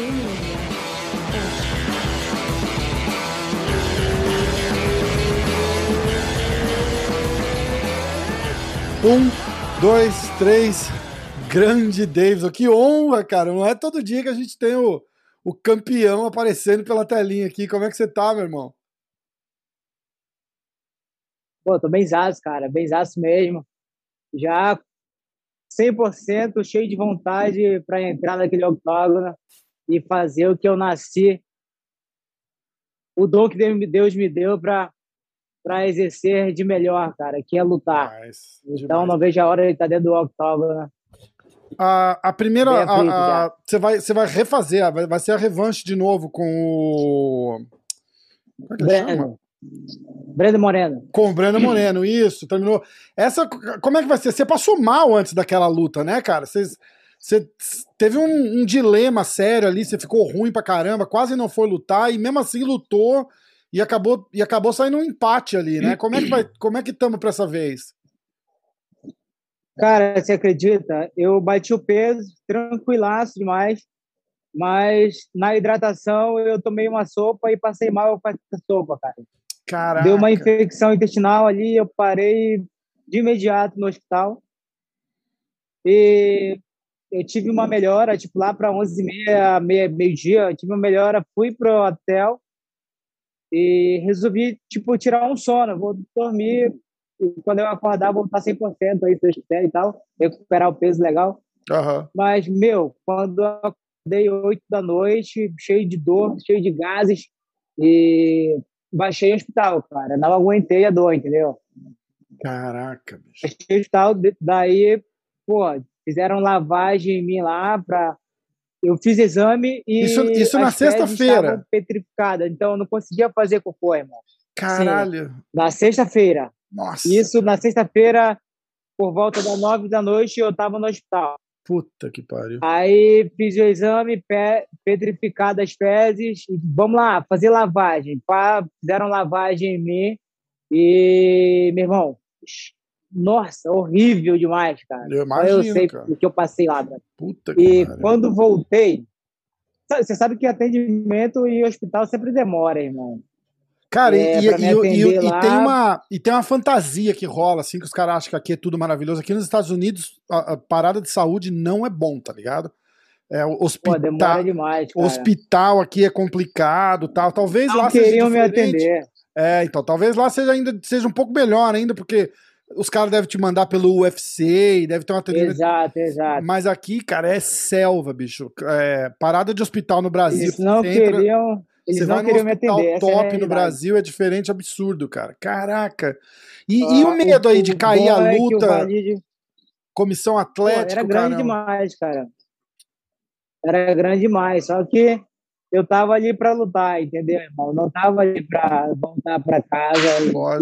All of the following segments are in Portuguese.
Um, dois, três. Grande Davidson. Que honra, cara. Não é todo dia que a gente tem o, o campeão aparecendo pela telinha aqui. Como é que você tá, meu irmão? Pô, tô benzaço, cara. Benzaço mesmo. Já 100% cheio de vontade para entrar naquele octógono e fazer o que eu nasci, o dom que Deus me deu para para exercer de melhor, cara, que é lutar. Demais, então demais. não vejo a hora de estar dentro do octógono. A, a primeira, a, a, você vai, você vai refazer, vai, vai ser a revanche de novo com o. Como é que Breno. chama? Breno Moreno. Com o Breno Moreno, isso, terminou. Essa, como é que vai ser? Você passou mal antes daquela luta, né, cara? Vocês, você teve um, um, dilema sério ali, você ficou ruim pra caramba, quase não foi lutar, e mesmo assim lutou e acabou, e acabou saindo um empate ali, né? Como é que vai, como é que estamos para essa vez? Cara, você acredita? Eu bati o peso, tranquilaço demais, mas na hidratação eu tomei uma sopa e passei mal com essa sopa, cara. Caraca. Deu uma infecção intestinal ali, eu parei de imediato no hospital. E eu tive uma melhora, tipo, lá para 11h30, meio-dia, tive uma melhora, fui pro hotel, e resolvi, tipo, tirar um sono. Vou dormir. E quando eu acordar, vou estar 100% aí, se eu quiser e tal. Recuperar o peso legal. Uhum. Mas, meu, quando eu acordei 8 da noite, cheio de dor, cheio de gases, e baixei o hospital, cara. Não aguentei a dor, entendeu? Caraca, bicho. Baixei o hospital, daí, pô, fizeram lavagem em mim lá pra eu fiz exame e. Isso, isso na sexta-feira. petrificada, então eu não conseguia fazer cocô, irmão. Caralho. Sim, na sexta-feira. Nossa. Isso na sexta-feira, por volta das nove da noite, eu tava no hospital. Puta que pariu. Aí fiz o exame, pé, petrificado as fezes, e vamos lá, fazer lavagem. Pá, fizeram lavagem em mim e, meu irmão, nossa, horrível demais, cara. Eu imagino, eu sei cara. o que eu passei lá, cara. Puta que E cara. quando voltei, você sabe que atendimento e hospital sempre demora, irmão. Cara, é, e, e, e, e, tem uma, e tem uma fantasia que rola, assim, que os caras acham que aqui é tudo maravilhoso. Aqui nos Estados Unidos, a, a parada de saúde não é bom, tá ligado? É, hospital, Pô, demais, cara. hospital aqui é complicado, tal. Talvez não lá queriam seja me atender. É, então, talvez lá seja ainda seja um pouco melhor ainda, porque os caras devem te mandar pelo UFC, deve ter uma atendimento. Exato, exato. Mas aqui, cara, é selva, bicho. É, parada de hospital no Brasil. Eles não queriam. Eles você não vai queriam no hospital hospital top é no Brasil é diferente, absurdo, cara. Caraca. E, ah, e o medo aí de cair a é luta? Valide... Comissão Atlética. Era grande demais, cara. Era grande demais. Só que eu tava ali para lutar, entendeu, irmão? Não tava ali para voltar para casa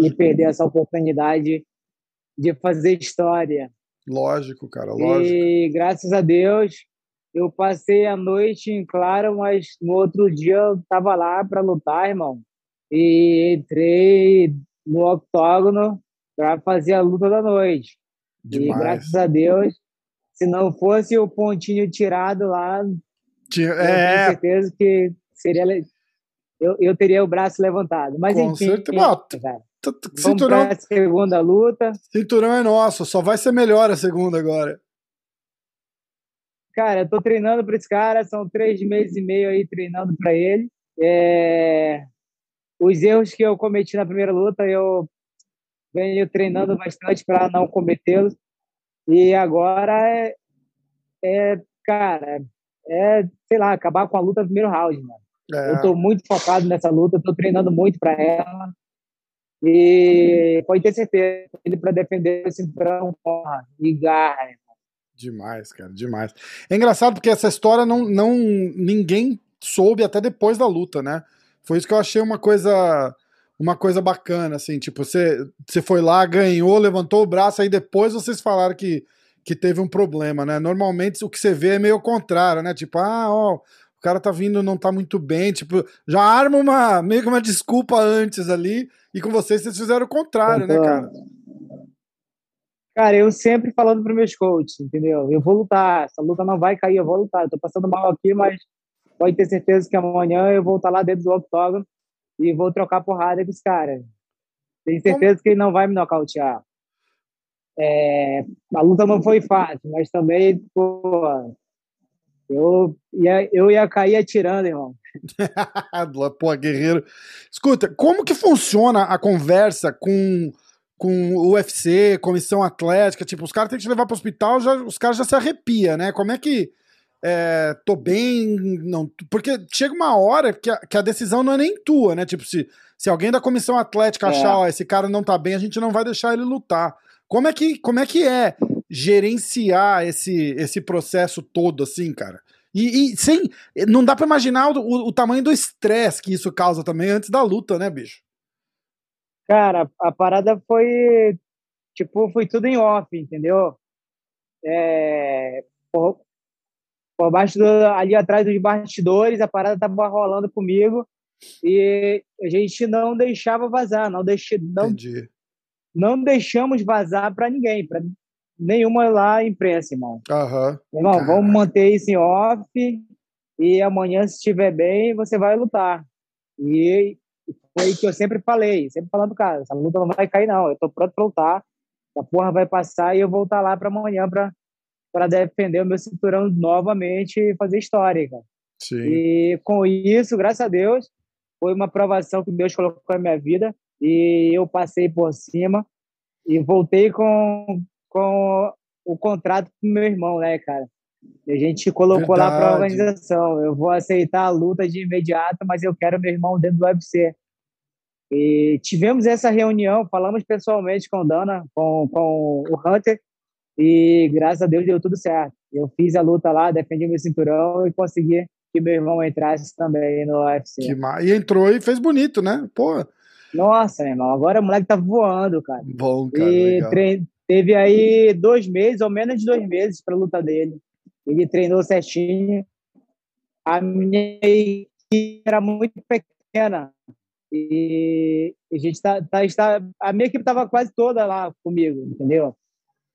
e perder essa oportunidade de fazer história. Lógico, cara, lógico. E graças a Deus eu passei a noite em claro, mas no outro dia eu tava lá para lutar, irmão. E entrei no octógono para fazer a luta da noite. Demais. E graças a Deus, se não fosse o pontinho tirado lá, eu é... tenho certeza que seria eu, eu teria o braço levantado. Mas Com enfim, certeza. Cara. Cinturão, Vamos segunda luta. Cinturão é nosso, só vai ser melhor a segunda agora. Cara, eu tô treinando para esse cara, são três meses e meio aí treinando para ele. É... Os erros que eu cometi na primeira luta, eu venho treinando bastante para não cometê-los. E agora é, é, cara, é, sei lá, acabar com a luta no primeiro round, mano. É. Eu tô muito focado nessa luta, tô treinando muito para ela. E pode ter certeza, ele para defender o cinturão, porra, e garra. Demais, cara, demais. É engraçado porque essa história não, não ninguém soube até depois da luta, né? Foi isso que eu achei uma coisa uma coisa bacana, assim, tipo, você, você foi lá, ganhou, levantou o braço, aí depois vocês falaram que, que teve um problema, né? Normalmente o que você vê é meio contrário, né? Tipo, ah, ó, o cara tá vindo, não tá muito bem, tipo, já arma uma, meio que uma desculpa antes ali, e com vocês, vocês fizeram o contrário, então, né, cara? Cara, eu sempre falando para meus coaches, entendeu? Eu vou lutar, essa luta não vai cair, eu vou lutar. Eu tô passando mal aqui, mas pode ter certeza que amanhã eu vou estar lá dentro do octógono e vou trocar porrada com os caras. Tenho certeza Como? que ele não vai me nocautear. É, a luta não foi fácil, mas também, pô, eu ia, eu ia cair atirando, irmão. pô, guerreiro. Escuta, como que funciona a conversa com com o UFC, comissão atlética, tipo, os caras têm que te levar para o hospital, já, os caras já se arrepia, né? Como é que é, tô bem, não, porque chega uma hora que a, que a, decisão não é nem tua, né? Tipo, se, se alguém da comissão atlética é. achar, ó, esse cara não tá bem, a gente não vai deixar ele lutar. Como é que, como é, que é gerenciar esse, esse processo todo, assim, cara? E, e sem. Não dá para imaginar o, o, tamanho do estresse que isso causa também antes da luta, né, bicho? Cara, a parada foi. Tipo, foi tudo em off, entendeu? É, por, por baixo do, ali atrás dos bastidores, a parada tava rolando comigo e a gente não deixava vazar, não deixe, não, Entendi. não deixamos vazar para ninguém, para nenhuma lá imprensa, irmão. Uhum. Irmão, vamos manter isso em off e amanhã, se estiver bem, você vai lutar. E foi o que eu sempre falei, sempre falando, cara, essa luta não vai cair, não. Eu tô pronto pra lutar. A porra vai passar e eu vou estar lá para amanhã para para defender o meu cinturão novamente e fazer história, cara. Sim. E com isso, graças a Deus, foi uma provação que Deus colocou na minha vida e eu passei por cima e voltei com, com o contrato com meu irmão, né, cara? A gente colocou Verdade. lá para a organização. Eu vou aceitar a luta de imediato, mas eu quero meu irmão dentro do UFC. E tivemos essa reunião, falamos pessoalmente com o Dana, com, com o Hunter, e graças a Deus deu tudo certo. Eu fiz a luta lá, defendi meu cinturão e consegui que meu irmão entrasse também no UFC. Que ma... E entrou e fez bonito, né? Pô. Nossa, meu irmão, agora o moleque tá voando, cara. Bom, cara. E tre... teve aí dois meses, ou menos de dois meses, pra luta dele. Ele treinou certinho. A minha equipe era muito pequena. E a gente tá, tá, está, a minha equipe estava quase toda lá comigo, entendeu?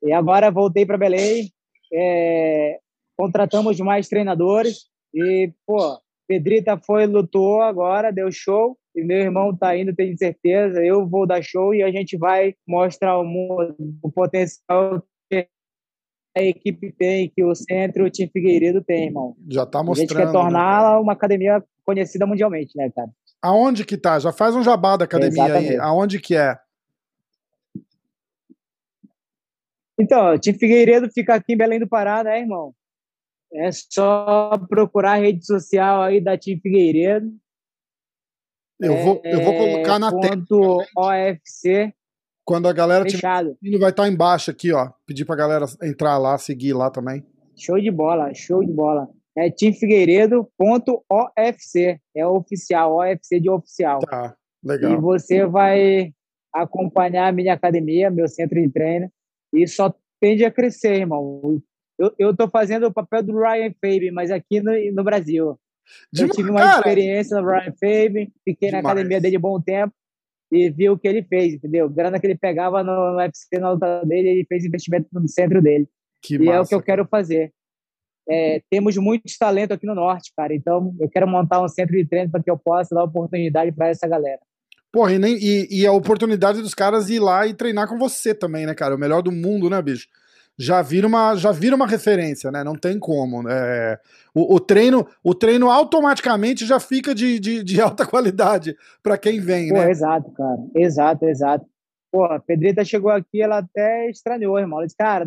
E agora voltei para Belém, é, contratamos mais treinadores e, pô, Pedrita foi, lutou agora, deu show. E meu irmão tá indo, tenho certeza. Eu vou dar show e a gente vai mostrar ao mundo o potencial que a equipe tem, que o centro, o time Figueiredo tem, irmão. Já tá mostrando. A gente quer torná-la né, uma academia conhecida mundialmente, né, cara? Aonde que tá? Já faz um jabá da academia Exatamente. aí. Aonde que é? Então, o time Figueiredo fica aqui em Belém do Pará, né, irmão? É só procurar a rede social aí da Time Figueiredo. Eu vou, é, eu vou colocar na tela. OFC. Quando a galera fechado. tiver vai estar tá embaixo aqui, ó. Pedir pra galera entrar lá, seguir lá também. Show de bola, show de bola. É timfigueiredo.ofc. É oficial, OFC de oficial. Tá, legal. E você vai acompanhar a minha academia, meu centro de treino e só tende a crescer, irmão. Eu, tô fazendo o papel do Ryan Fabe, mas aqui no, no Brasil. eu tive uma cara, experiência no Ryan Fabe, fiquei demais. na academia dele bom tempo e vi o que ele fez, entendeu? Grana que ele pegava no, no UFC, na luta dele, ele fez investimento no centro dele. Que e massa, é o que eu quero fazer. É, temos muitos talentos aqui no Norte, cara. Então, eu quero montar um centro de treino para que eu possa dar oportunidade para essa galera. Porra, e, nem, e, e, a oportunidade dos caras ir lá e treinar com você também, né, cara? O melhor do mundo, né, bicho? Já vira uma, já vira uma referência, né? Não tem como. É, o, o, treino o treino automaticamente já fica de, de, de alta qualidade para quem vem, Pô, né? Exato, cara. Exato, exato. Pô, a Pedrita chegou aqui, ela até estranhou, irmão. Ela disse, cara,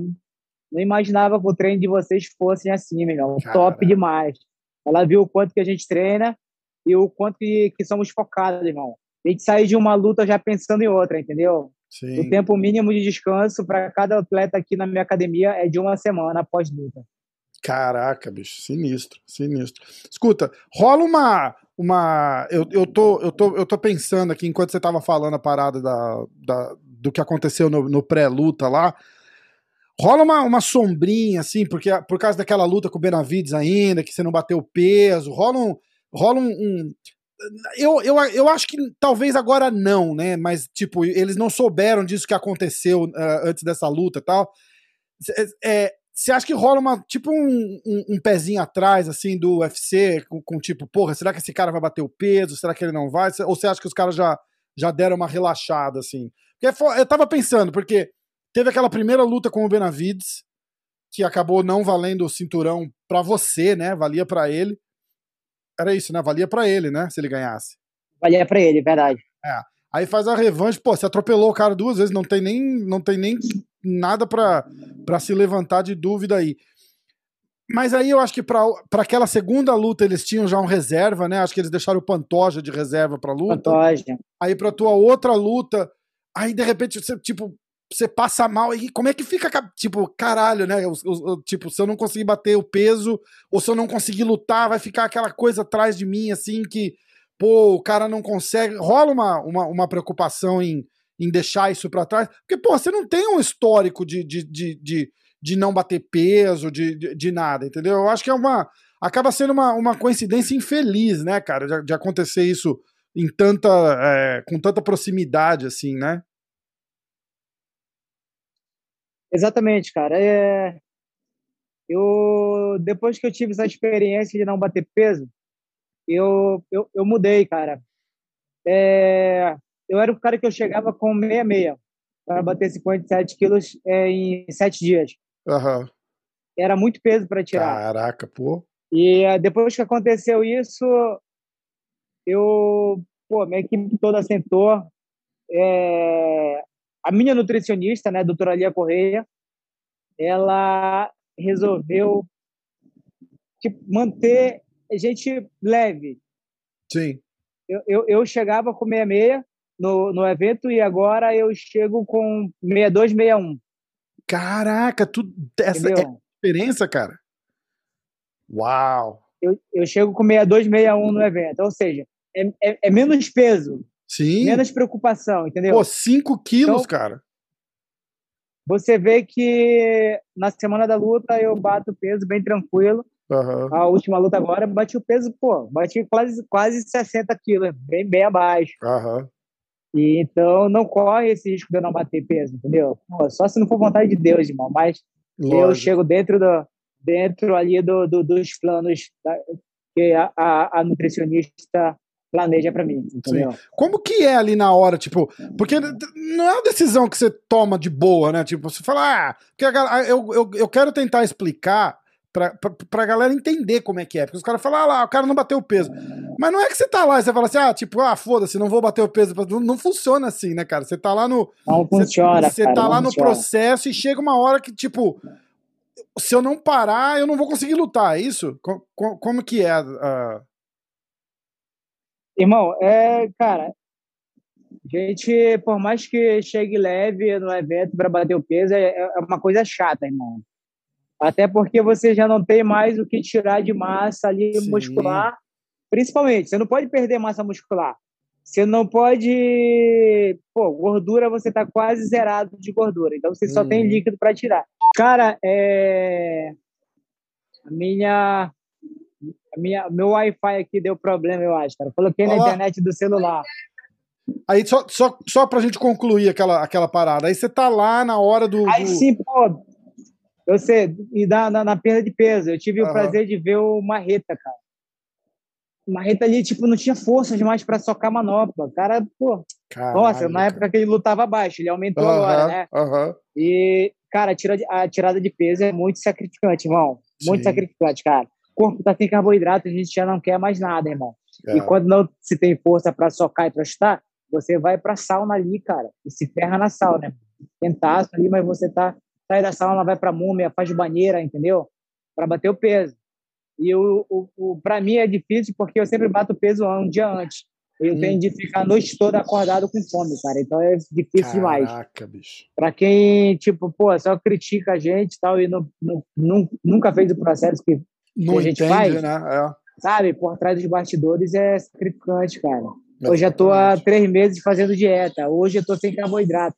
não imaginava que o treino de vocês fossem assim, meu irmão. Top demais. Ela viu o quanto que a gente treina e o quanto que, que somos focados, irmão a gente sair de uma luta já pensando em outra, entendeu? Sim. O tempo mínimo de descanso para cada atleta aqui na minha academia é de uma semana após luta. Caraca, bicho, sinistro, sinistro. Escuta, rola uma. uma eu, eu, tô, eu, tô, eu tô pensando aqui, enquanto você tava falando a parada da, da do que aconteceu no, no pré-luta lá. Rola uma, uma sombrinha, assim, porque por causa daquela luta com o Benavides ainda, que você não bateu peso, rola um. Rola um, um eu, eu, eu acho que talvez agora não, né? Mas, tipo, eles não souberam disso que aconteceu uh, antes dessa luta e tal. É, você acha que rola uma tipo um, um, um, pezinho atrás, assim, do UFC, com, com, tipo, porra, será que esse cara vai bater o peso? Será que ele não vai? Ou você acha que os caras já, já deram uma relaxada, assim? Porque eu tava pensando, porque teve aquela primeira luta com o Benavides, que acabou não valendo o cinturão para você, né? Valia para ele. Era isso, né? Valia para ele, né? Se ele ganhasse. Valia para ele, verdade. É. Aí faz a revanche, pô, você atropelou o cara duas vezes, não tem nem, não tem nem nada para se levantar de dúvida aí. Mas aí eu acho que para aquela segunda luta eles tinham já um reserva, né? Acho que eles deixaram o Pantoja de reserva para luta. Pantoja. Aí para tua outra luta, aí de repente você tipo você passa mal e como é que fica tipo caralho, né? tipo se eu não conseguir bater o peso ou se eu não conseguir lutar, vai ficar aquela coisa atrás de mim assim que pô, o cara não consegue. Rola uma, uma, uma preocupação em, em deixar isso para trás. Porque, pô, você não tem um histórico de, de, de, de, de não bater peso, de, de, de, nada, entendeu? Eu acho que é uma. Acaba sendo uma, uma coincidência infeliz, né, cara, de, de acontecer isso em tanta. É, com tanta proximidade, assim, né? Exatamente, cara. É... Eu, depois que eu tive essa experiência de não bater peso, eu, eu, eu mudei, cara. É, eu era o cara que eu chegava com 66 para bater 57 quilos é, em sete dias. Uhum. Era muito peso para tirar. Caraca, pô. E é, depois que aconteceu isso, eu, pô, minha equipe toda sentou. É, a minha nutricionista, né, doutora Lia Correia, ela resolveu tipo, manter gente leve. Sim. Eu, eu, eu chegava com 66 no, no evento e agora eu chego com 62, 61. Caraca, tu, essa Entendeu? é a diferença, cara? Uau! Eu, eu chego com 62, 61 no evento. Ou seja, é, é, é menos peso. Sim. Menos preocupação, entendeu? Pô, 5 quilos, então, cara. Você vê que na semana da luta eu bato peso bem tranquilo. Uhum. A última luta agora, bati o peso, pô, bati quase, quase 60 quilos, bem, bem abaixo. Uhum. E, então não corre esse risco de eu não bater peso, entendeu? Pô, só se não for vontade de Deus, irmão. Mas Lógico. eu chego dentro do dentro ali do, do dos planos da, que a, a, a nutricionista planeja para mim, entendeu? Sim. Como que é ali na hora, tipo, porque não é uma decisão que você toma de boa, né? Tipo, você fala, ah, porque a, eu, eu, eu quero tentar explicar pra, pra, pra galera entender como é que é. Porque os caras falam, ah lá, o cara não bateu o peso. Mas não é que você tá lá e você fala assim, ah, tipo, ah, foda-se, não vou bater o peso. Não, não, funciona assim, né, cara? Você tá lá no. Não funciona. Você, cara, tá lá no funciona. processo e chega uma hora que, tipo, se eu não parar, eu não vou conseguir lutar, é isso? Como, como que é? Uh... Irmão, é, cara, gente, por mais que chegue leve no evento para bater o peso, é, é uma coisa chata, irmão. Até porque você já não tem mais o que tirar de massa ali Sim. muscular. Principalmente, você não pode perder massa muscular. Você não pode. Pô, gordura você tá quase zerado de gordura. Então você só tem uhum. líquido para tirar. Cara, é. A minha. A minha, meu Wi-Fi aqui deu problema, eu acho, cara. Coloquei Olá. na internet do celular. Aí, só, só, só pra gente concluir aquela, aquela parada. Aí você tá lá na hora do. Aí sim, pô, eu sei, e na, na, na perda de peso, eu tive uhum. o prazer de ver o Marreta, cara. O Marreta ali, tipo, não tinha força demais para socar manopla. O cara, pô. Caralho, nossa, na época que ele lutava baixo, ele aumentou uhum, agora, né? Uhum. E, cara, a, tira, a tirada de peso é muito sacrificante, irmão. Muito Sim. sacrificante, cara. Corpo tá sem carboidrato, a gente já não quer mais nada, irmão. É. E quando não se tem força para socar e chutar, você vai pra sauna ali, cara, e se ferra na sauna? Tentaço ali, mas você tá sai da sauna, vai para múmia, faz banheira, entendeu? Para bater o peso. E o, o, o para mim é difícil porque eu sempre bato o peso um dia antes. Eu hum. tenho de ficar a noite toda acordado com fome, cara. Então é difícil Caraca, demais. Caraca, bicho. Pra quem, tipo, pô, só critica a gente e tal, e não, não, nunca fez o processo que, não que a gente entende, faz, né? É. sabe? Por trás dos bastidores é sacrificante, cara. Eu já tô há três meses fazendo dieta. Hoje eu tô sem carboidrato.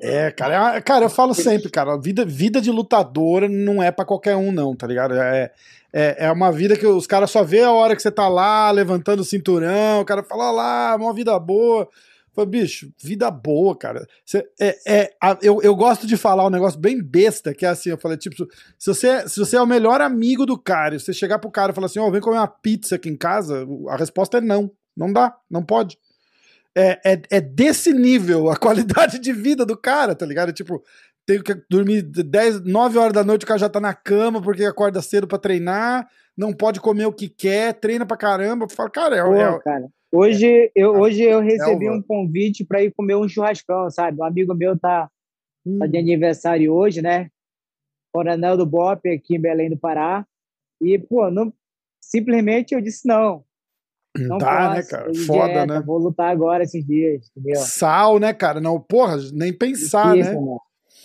É, cara, é, cara, eu falo sempre, cara, vida, vida de lutadora não é para qualquer um, não, tá ligado? É, é, é uma vida que os caras só vê a hora que você tá lá levantando o cinturão, o cara fala, lá, uma vida boa. Falei, bicho, vida boa, cara. Cê, é, é, a, eu, eu gosto de falar um negócio bem besta, que é assim, eu falei, tipo, se você, se você é o melhor amigo do cara, e você chegar pro cara e falar assim, ó, oh, vem comer uma pizza aqui em casa, a resposta é não. Não dá, não pode. É, é, é desse nível a qualidade de vida do cara, tá ligado? Tipo, tenho que dormir 10, 9 horas da noite, o cara já tá na cama porque acorda cedo para treinar, não pode comer o que quer, treina pra caramba. Fala, cara, é, Pô, é, cara. Hoje eu, hoje eu recebi um convite para ir comer um churrascão, sabe? Um amigo meu tá, hum. tá de aniversário hoje, né? Coronel do Bop aqui em Belém do Pará. E, pô, não, simplesmente eu disse não. Não dá, né, cara? Foda, dieta, né? Vou lutar agora esses dias, entendeu? Sal, né, cara? Não, porra, nem pensar, Difícil, né?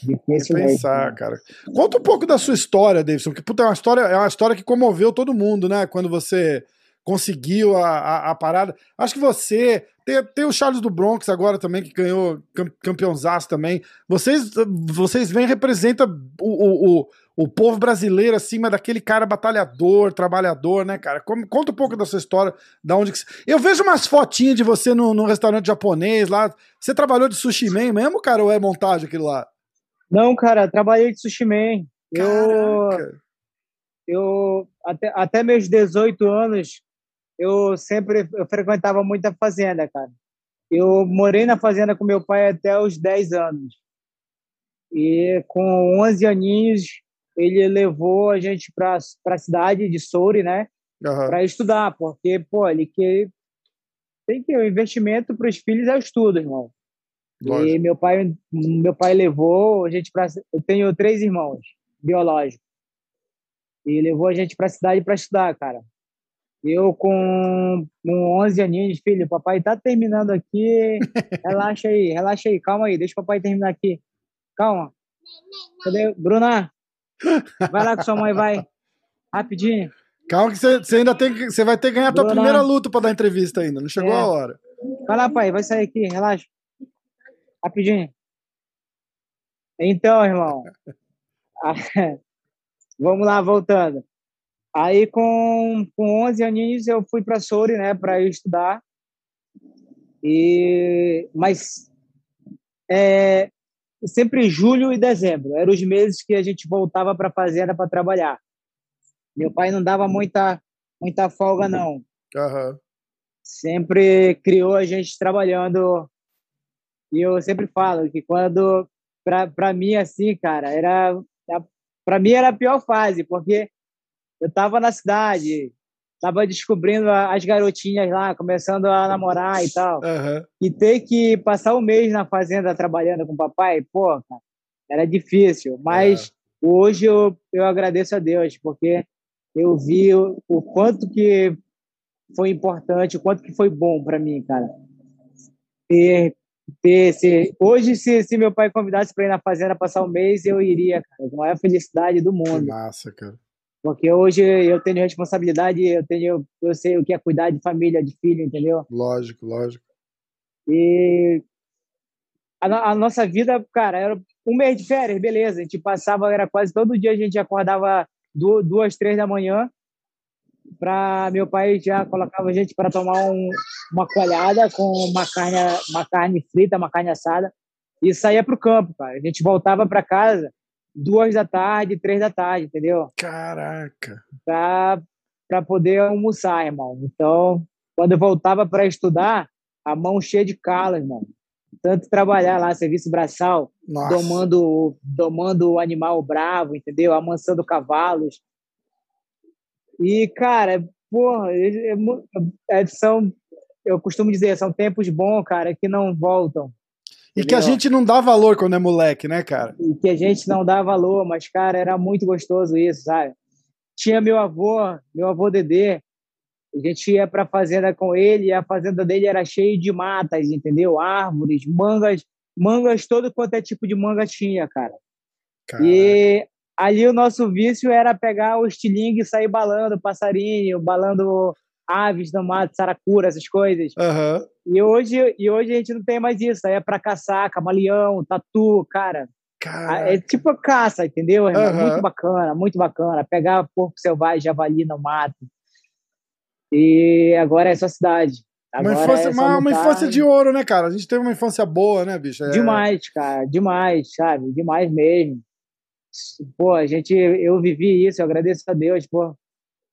Difícil nem pensar, mesmo. cara. Conta um pouco da sua história, Davidson, que puta, é uma história, é uma história que comoveu todo mundo, né? Quando você conseguiu a, a, a, parada. Acho que você. Tem, tem o Charles do Bronx agora também, que ganhou campeãozaço também. Vocês, vocês vêm representa o, o, o povo brasileiro acima daquele cara batalhador, trabalhador, né, cara? Conta um pouco da sua história, da onde que... Eu vejo umas fotinhas de você no, no restaurante japonês lá. Você trabalhou de sushi man mesmo, cara, ou é montagem aquilo lá? Não, cara, trabalhei de sushi man. Eu, eu até, até meus 18 anos eu sempre eu frequentava muito a fazenda, cara. Eu morei na fazenda com meu pai até os 10 anos. E com 11 aninhos, ele levou a gente para a cidade de Souri, né? Uhum. Para estudar, porque, pô, ele que tem que o investimento para os filhos é o estudo, irmão. Lógico. E meu pai, meu pai levou a gente para. Eu tenho três irmãos biológicos. E levou a gente para a cidade para estudar, cara. Eu com, com 11 aninhos, filho, papai tá terminando aqui. Relaxa aí, relaxa aí, calma aí, deixa o papai terminar aqui. Calma. Cadê? Bruna, vai lá com sua mãe, vai. Rapidinho. Calma que você ainda tem você vai ter que ganhar a tua Bruna. primeira luta para dar entrevista ainda, não chegou é. a hora. Vai lá, pai, vai sair aqui, relaxa. Rapidinho. Então, irmão. Vamos lá, voltando. Aí, com, com 11 aninhos, eu fui para Souri, né, para estudar. E, mas é, sempre julho e dezembro eram os meses que a gente voltava para a fazenda para trabalhar. Meu pai não dava muita, muita folga, não. Uhum. Sempre criou a gente trabalhando. E eu sempre falo que quando, para mim, assim, cara, era. Para mim era a pior fase, porque eu tava na cidade, tava descobrindo as garotinhas lá, começando a namorar e tal. Uhum. E ter que passar um mês na fazenda trabalhando com o papai, pô, cara, era difícil. Mas uhum. hoje eu, eu agradeço a Deus, porque eu vi o, o quanto que foi importante, o quanto que foi bom para mim, cara. Ter, ter se, hoje, se, se meu pai convidasse para ir na fazenda passar um mês, eu iria, cara. A maior felicidade do mundo. Que massa, cara. Porque hoje eu tenho responsabilidade, eu tenho, eu sei o que é cuidar de família, de filho, entendeu? Lógico, lógico. E a, a, nossa vida, cara, era um mês de férias, beleza. A gente passava, era quase todo dia a gente acordava duas, três da manhã para meu pai já colocava a gente para tomar um, uma colhada com uma carne, uma carne frita, uma carne assada e saía para o campo, cara. A gente voltava para casa duas da tarde, três da tarde, entendeu? Caraca! Pra, pra poder almoçar, irmão. Então, quando eu voltava para estudar, a mão cheia de calo, irmão. Tanto trabalhar lá, serviço braçal, domando, domando o animal bravo, entendeu? Amansando cavalos. E, cara, porra, é, é, são, eu costumo dizer, são tempos bons, cara, que não voltam. E que a gente não dá valor quando é moleque, né, cara? E que a gente não dá valor, mas, cara, era muito gostoso isso, sabe? Tinha meu avô, meu avô Dedê, a gente ia para a fazenda com ele e a fazenda dele era cheia de matas, entendeu? Árvores, mangas, mangas, todo quanto é tipo de manga tinha, cara. Caraca. E ali o nosso vício era pegar o estilingue e sair balando passarinho, balando aves no mato, saracura, essas coisas. Uhum. E, hoje, e hoje a gente não tem mais isso. Aí é pra caçar, camaleão, tatu, cara. Caraca. É tipo caça, entendeu? Uhum. Muito bacana, muito bacana. Pegar porco selvagem, javali no mato. E agora é só cidade. Agora uma infância, é uma, uma infância de ouro, né, cara? A gente teve uma infância boa, né, bicho? É... Demais, cara, demais, sabe? Demais mesmo. Pô, a gente, eu vivi isso, eu agradeço a Deus por,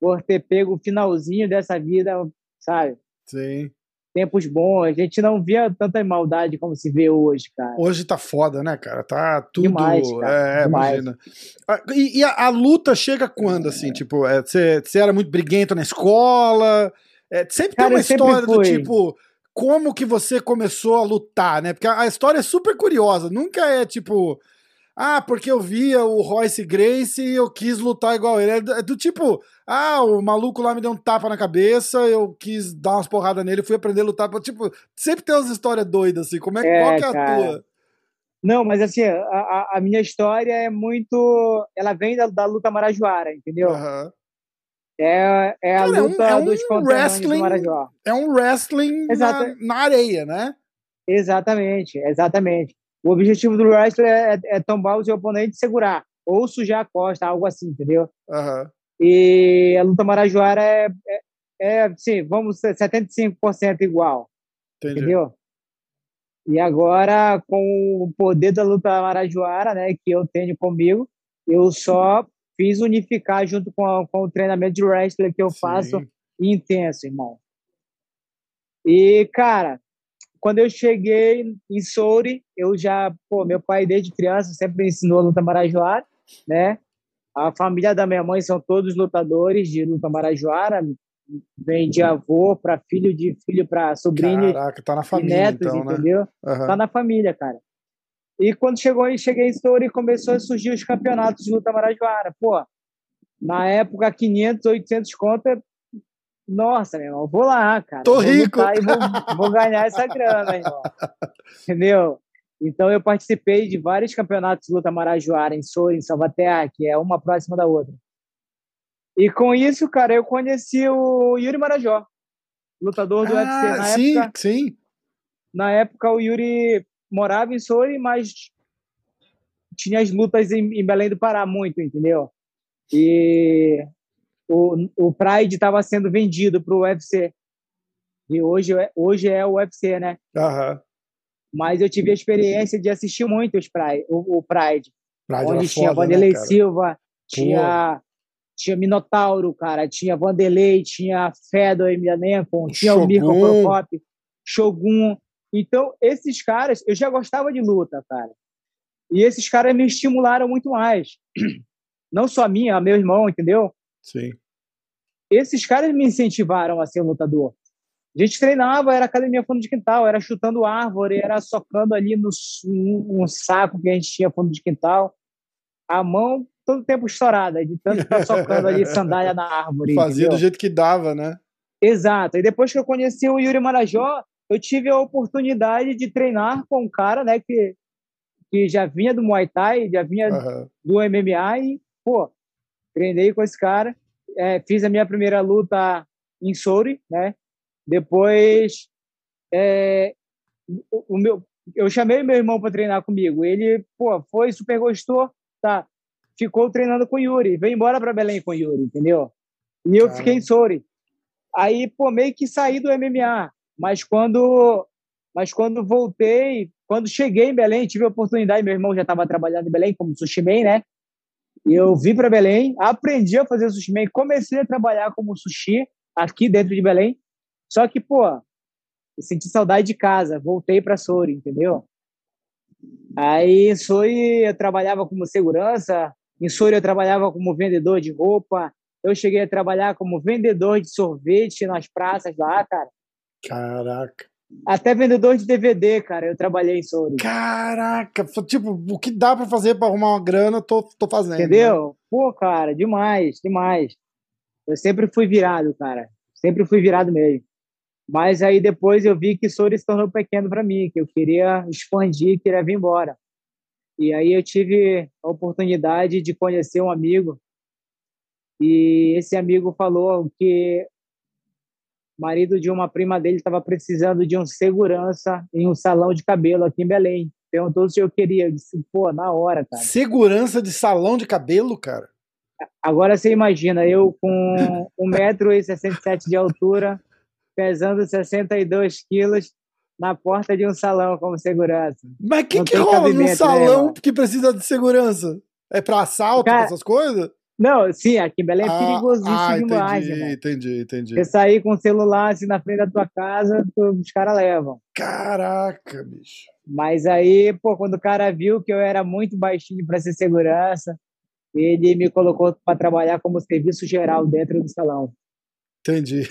por ter pego o finalzinho dessa vida, sabe? Sim tempos bons. A gente não via tanta maldade como se vê hoje, cara. Hoje tá foda, né, cara? Tá tudo. Demais, cara. É, Demais. imagina. Ah, e, e a, a, luta chega quando, assim? Tipo, você é, era muito briguento na escola? É, sempre cara, tem uma história do tipo. Como que você começou a lutar, né? Porque a história é super curiosa. Nunca é tipo. Ah, porque eu via o Royce Grace e eu quis lutar igual ele. É do, é do, tipo, ah, o maluco lá me deu um tapa na cabeça, eu quis dar umas porradas nele, fui aprender a lutar. Tipo, sempre tem umas histórias doidas, assim. Como é, é qual que é a cara. tua? Não, mas assim, a, a, minha história é muito. Ela vem da, da luta marajoara, entendeu? Uhum. É, é a cara, luta é um, é dos um wrestling, do É um wrestling na, na areia, né? Exatamente, exatamente. O objetivo do wrestler é, é, é tombar o seu oponente e segurar, ou sujar a costa, algo assim, entendeu? Uhum. E a luta marajoara é, é, é sim, vamos 75% igual, Entendi. entendeu? E agora, com o poder da luta marajoara, né, que eu tenho comigo, eu só fiz unificar junto com, a, com o treinamento de wrestler que eu Sim. faço intenso, irmão. E, cara, quando eu cheguei em Souri, eu já, pô, meu pai desde criança sempre me ensinou a luta marajoara, né? A família da minha mãe são todos lutadores de luta marajoara, vem de avô para filho, de filho para sobrinho, Caraca, tá na família, netos, então, né? entendeu? Uhum. Tá na família, cara. E quando chegou e cheguei em Souri, começou a surgir os campeonatos de luta marajoara. Pô, na época 500, 800 contas nossa, meu irmão, vou lá, cara. Tô vou rico. E vou, vou, ganhar essa grana, irmão. Entendeu? Então eu participei de vários campeonatos de luta marajoara em Soura, em Salvaterra, que é uma próxima da outra. E com isso, cara, eu conheci o Yuri Marajó, lutador do ah, UFC na sim, época. Sim, Na época o Yuri morava em Soura, mas tinha as lutas em, em Belém do Pará muito, entendeu? E o, o Pride estava sendo vendido para o UFC. E hoje, é, hoje é o UFC, né? Uhum. Mas eu tive a experiência de assistir muito os Pride, o, o Pride, Pride onde tinha foda, Vanderlei né, Silva, tinha, tinha Minotauro, cara, tinha Vanderlei, tinha Fedor Emelianenko, tinha Shogun. o Mirko Procop, Shogun. Então, esses caras, eu já gostava de luta, cara. E esses caras me estimularam muito mais. Não só a minha, a meu irmão, entendeu? Sim. Esses caras me incentivaram a ser lutador. A gente treinava, era academia fundo de quintal, era chutando árvore, era socando ali no um saco que a gente tinha fundo de quintal. A mão todo tempo estourada, de tanto estar socando ali sandália na árvore. Fazia entendeu? do jeito que dava, né? Exato. E depois que eu conheci o Yuri Marajó, eu tive a oportunidade de treinar com um cara, né, que, que já vinha do Muay Thai, já vinha uhum. do MMA e, pô, treinei com esse cara, é, fiz a minha primeira luta em Souri, né? Depois, é, o, o, meu, eu chamei meu irmão para treinar comigo. Ele, pô, foi super gostou, tá? Ficou treinando com o Yuri, veio embora para Belém com o Yuri, entendeu? E eu Caramba. fiquei em Souri. Aí, pô, meio que saí do MMA, mas quando mas quando voltei, quando cheguei em Belém, tive a oportunidade, meu irmão já estava trabalhando em Belém como sushi man, né? Eu vim para Belém, aprendi a fazer sushi man, comecei a trabalhar como sushi aqui dentro de Belém. Só que, pô, eu senti saudade de casa, voltei para Souri, entendeu? Aí em Souri eu trabalhava como segurança, em Souri eu trabalhava como vendedor de roupa, eu cheguei a trabalhar como vendedor de sorvete nas praças lá, cara. Caraca. Até vendedor de DVD, cara, eu trabalhei em Souri. Caraca, tipo, o que dá para fazer para arrumar uma grana, tô, tô fazendo. Entendeu? Né? Pô, cara, demais, demais. Eu sempre fui virado, cara. Sempre fui virado mesmo. Mas aí depois eu vi que Souri se tornou pequeno para mim, que eu queria expandir, queria vir embora. E aí eu tive a oportunidade de conhecer um amigo. E esse amigo falou que marido de uma prima dele estava precisando de um segurança em um salão de cabelo aqui em Belém. Perguntou se eu queria. Eu disse, pô, na hora, cara. Segurança de salão de cabelo, cara? Agora você imagina, eu com 1,67m de altura, pesando 62 quilos na porta de um salão como segurança. Mas o que, que rola num né, salão né, que precisa de segurança? É pra assalto, Cara, essas coisas? Não, sim, aqui em Belém é ah, perigosíssimo ah, demais. Entendi, entendi, entendi. Você sair com o celular assim na frente da tua casa, os caras levam. Caraca, bicho. Mas aí, pô, quando o cara viu que eu era muito baixinho para ser segurança, ele me colocou para trabalhar como serviço geral dentro do salão. Entendi.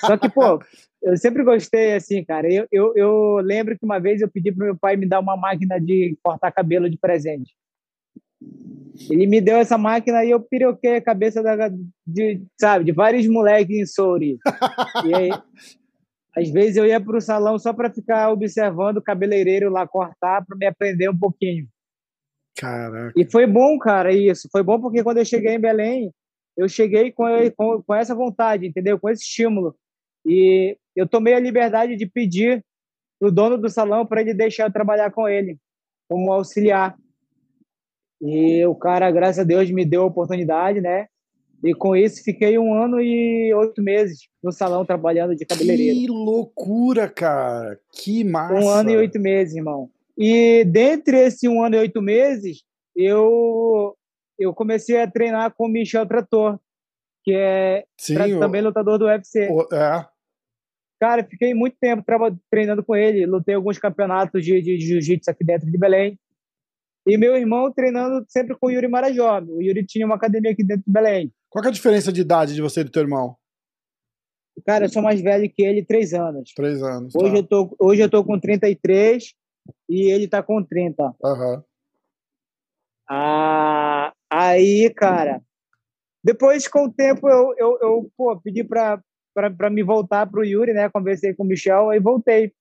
Só que, pô, eu sempre gostei assim, cara. Eu, eu, eu lembro que uma vez eu pedi pro meu pai me dar uma máquina de cortar cabelo de presente. Ele me deu essa máquina e eu piroquei a cabeça da, de, sabe, de vários moleques em Souri. e aí, às vezes eu ia para o salão só para ficar observando o cabeleireiro lá cortar para me aprender um pouquinho. Caraca. E foi bom, cara, isso. Foi bom porque quando eu cheguei em Belém, eu cheguei com, com, com essa vontade, entendeu? Com esse estímulo. E eu tomei a liberdade de pedir o dono do salão para ele deixar eu trabalhar com ele, como auxiliar. E o cara, graças a Deus, me deu a oportunidade, né? E com isso fiquei um ano e oito meses no salão trabalhando de cabeleireiro. Que loucura, cara! Que massa! Um ano e oito meses, irmão. E dentre esse um ano e oito meses, eu eu comecei a treinar com o Michel Trator, que é Sim, também lutador do UFC. O... É. Cara, fiquei muito tempo treinando com ele, lutei alguns campeonatos de, de, de jiu-jitsu aqui dentro de Belém. E meu irmão treinando sempre com o Yuri Marajó. O Yuri tinha uma academia aqui dentro de Belém. Qual é a diferença de idade de você e do teu irmão? Cara, eu sou mais velho que ele, três anos. Três anos. Hoje, tá. eu, tô, hoje eu tô com 33 e ele tá com 30. Aham. Uhum. Ah, aí, cara, depois com o tempo eu, eu, eu pô, pedi pra, pra, pra me voltar pro Yuri, né? Conversei com o Michel e voltei.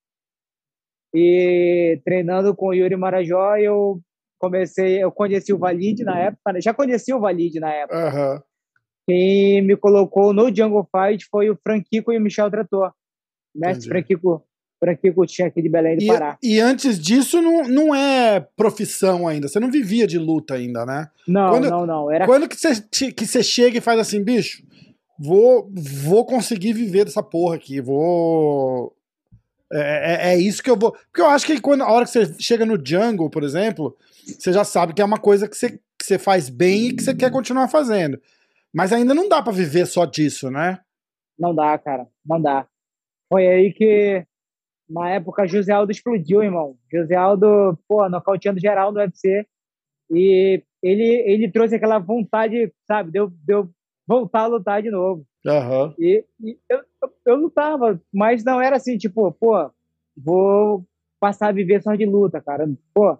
E treinando com o Yuri Marajó, eu comecei, eu conheci o Valide na época, né? já conheci o Valide na época. Uhum. Quem me colocou no Jungle Fight foi o Franquico e o Michel Trator. Mestre Franquico, Franquico tinha aqui de Belém do e, Pará. E antes disso não, não é profissão ainda, você não vivia de luta ainda, né? Não, quando, não, não. Era... Quando que você, que você chega e faz assim, bicho, vou, vou conseguir viver dessa porra aqui, vou... É, é, é, isso que eu vou. Porque eu acho que quando a hora que você chega no jungle, por exemplo, você já sabe que é uma coisa que você, que você faz bem e que você quer continuar fazendo. Mas ainda não dá para viver só disso, né? Não dá, cara. Não dá. Foi aí que, na época, José Aldo explodiu, irmão. José Aldo, pô, nocauteando geral no UFC. E ele, ele trouxe aquela vontade, sabe, de eu, de eu voltar a lutar de novo. Uhum. E, e eu, eu, lutava, mas não era assim, tipo, pô, vou passar a viver só de luta, cara. Pô,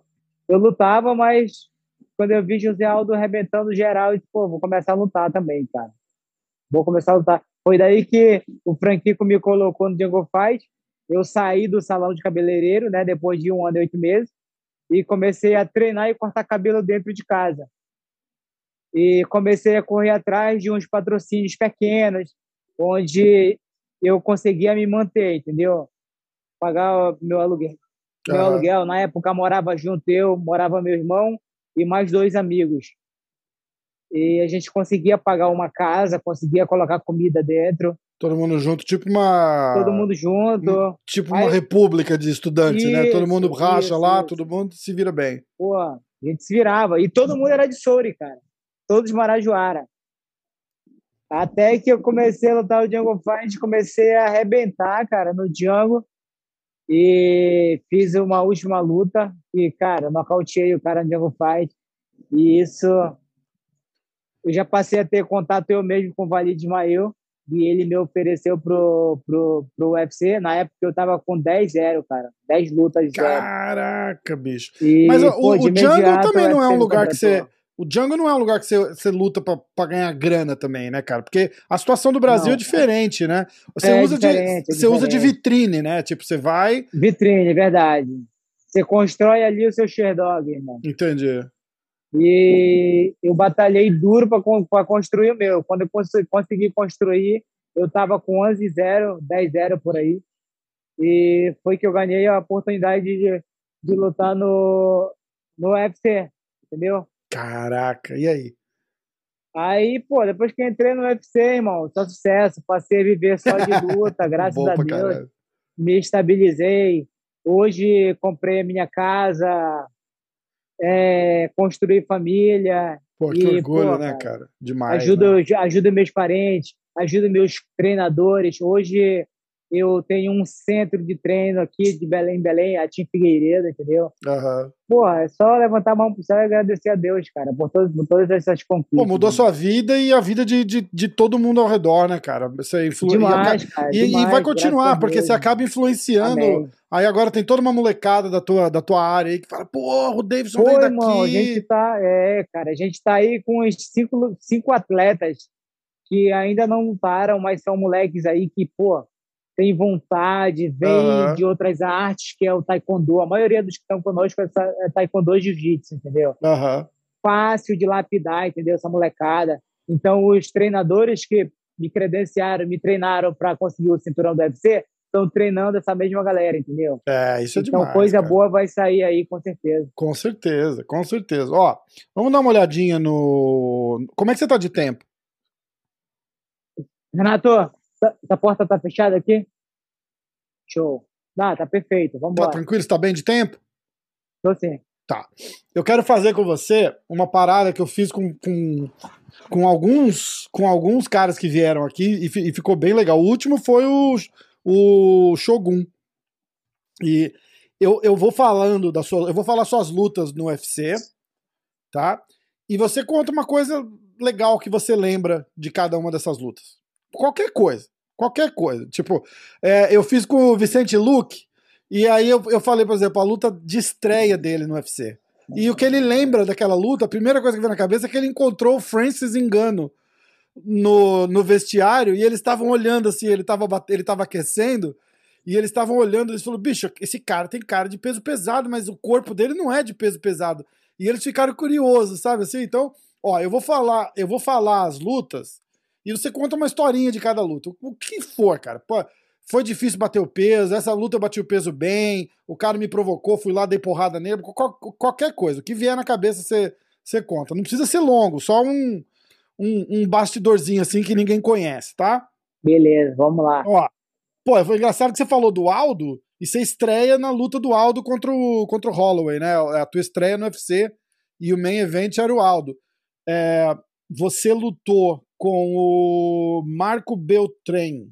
eu lutava, mas quando eu vi José Aldo arrebentando geral, eu disse, pô, vou começar a lutar também, cara. Vou começar a lutar. Foi daí que o Franquico me colocou no Jungle Fight. Eu saí do salão de cabeleireiro, né, depois de um ano e oito meses, e comecei a treinar e cortar cabelo dentro de casa. E comecei a correr atrás de uns patrocínios pequenos, onde eu conseguia me manter, entendeu? Pagar meu aluguel, meu uhum. aluguel. Na época morava junto eu, morava meu irmão e mais dois amigos. E a gente conseguia pagar uma casa, conseguia colocar comida dentro. Todo mundo junto, tipo uma. Todo mundo junto. Tipo uma Aí... república de estudantes, isso, né? Todo mundo racha isso, lá, isso. todo mundo se vira bem. Pô, a gente se virava. E todo mundo era de Souri, cara. Todos Marajoara. Até que eu comecei a lutar o Django Fight, comecei a arrebentar, cara, no Django. E fiz uma última luta e, cara, nocauteei o cara no Jungle Fight. E isso. Eu já passei a ter contato eu mesmo com o Valide Ismael. E ele me ofereceu pro, pro, pro UFC. Na época eu tava com 10-0, cara. 10 lutas 0. Caraca, bicho. E, Mas pô, o, o Jungle também não é um lugar que você o Django não é um lugar que você, você luta para ganhar grana também, né, cara? Porque a situação do Brasil é não, é diferente, né? Você, é usa, de, é você usa de vitrine, né? Tipo, você vai. Vitrine, verdade. Você constrói ali o seu Sherdog, irmão. Entendi. E eu batalhei duro para construir o meu. Quando eu consegui construir, eu tava com 11-0, 10-0 por aí. E foi que eu ganhei a oportunidade de, de lutar no, no UFC, entendeu? Caraca, e aí? Aí, pô, depois que entrei no UFC, irmão, só sucesso. Passei a viver só de luta, graças a Deus. Caralho. Me estabilizei. Hoje comprei a minha casa, é, construí família. Pô, que e, orgulho, pô, né, cara? Demais. Ajudo, né? ajudo meus parentes, ajudo meus treinadores. Hoje eu tenho um centro de treino aqui de Belém, Belém, a Tim Figueiredo, entendeu? Uhum. Porra, é só levantar a mão pro céu e agradecer a Deus, cara, por, todo, por todas essas conquistas. Pô, mudou a sua vida e a vida de, de, de, todo mundo ao redor, né, cara? Você influ... demais, e, cara, e, demais, e vai continuar, porque você acaba influenciando. Amém. Aí agora tem toda uma molecada da tua, da tua área aí que fala, pô, o Davidson Pô, veio daqui. Irmão, a gente tá, é, cara, a gente tá aí com os cinco, cinco atletas que ainda não lutaram, mas são moleques aí que, pô, tem vontade, vem uhum. de outras artes, que é o taekwondo. A maioria dos que estão conosco é, é taekwondo e jiu-jitsu, entendeu? Uhum. Fácil de lapidar, entendeu? Essa molecada. Então, os treinadores que me credenciaram, me treinaram para conseguir o cinturão do UFC, estão treinando essa mesma galera, entendeu? É, isso é então, demais. Então, coisa cara. boa vai sair aí, com certeza. Com certeza, com certeza. Ó, vamos dar uma olhadinha no. Como é que você tá de tempo? Renato, essa porta tá fechada aqui? Show. Ah, tá perfeito. Vamos Tá tranquilo? Você tá bem de tempo? Tô sim. Tá. Eu quero fazer com você uma parada que eu fiz com, com, com, alguns, com alguns caras que vieram aqui e, e ficou bem legal. O último foi o, o Shogun. E eu, eu vou falando da sua. Eu vou falar suas lutas no UFC, tá? E você conta uma coisa legal que você lembra de cada uma dessas lutas. Qualquer coisa. Qualquer coisa. Tipo, é, eu fiz com o Vicente Luke, e aí eu, eu falei, por exemplo, a luta de estreia dele no UFC. E o que ele lembra daquela luta, a primeira coisa que vem na cabeça é que ele encontrou o Francis Engano no, no vestiário e eles estavam olhando assim, ele estava ele tava aquecendo e eles estavam olhando eles falaram, bicho, esse cara tem cara de peso pesado, mas o corpo dele não é de peso pesado. E eles ficaram curiosos, sabe assim? Então, ó, eu vou falar, eu vou falar as lutas e você conta uma historinha de cada luta. O que for, cara. Pô, foi difícil bater o peso, essa luta eu bati o peso bem, o cara me provocou, fui lá, dei porrada nele, qual, qualquer coisa. O que vier na cabeça você, você conta. Não precisa ser longo, só um, um, um bastidorzinho assim que ninguém conhece, tá? Beleza, vamos lá. Ó, pô, foi engraçado que você falou do Aldo e você estreia na luta do Aldo contra o, contra o Holloway, né? A tua estreia no UFC e o main event era o Aldo. É, você lutou com o Marco Beltrán.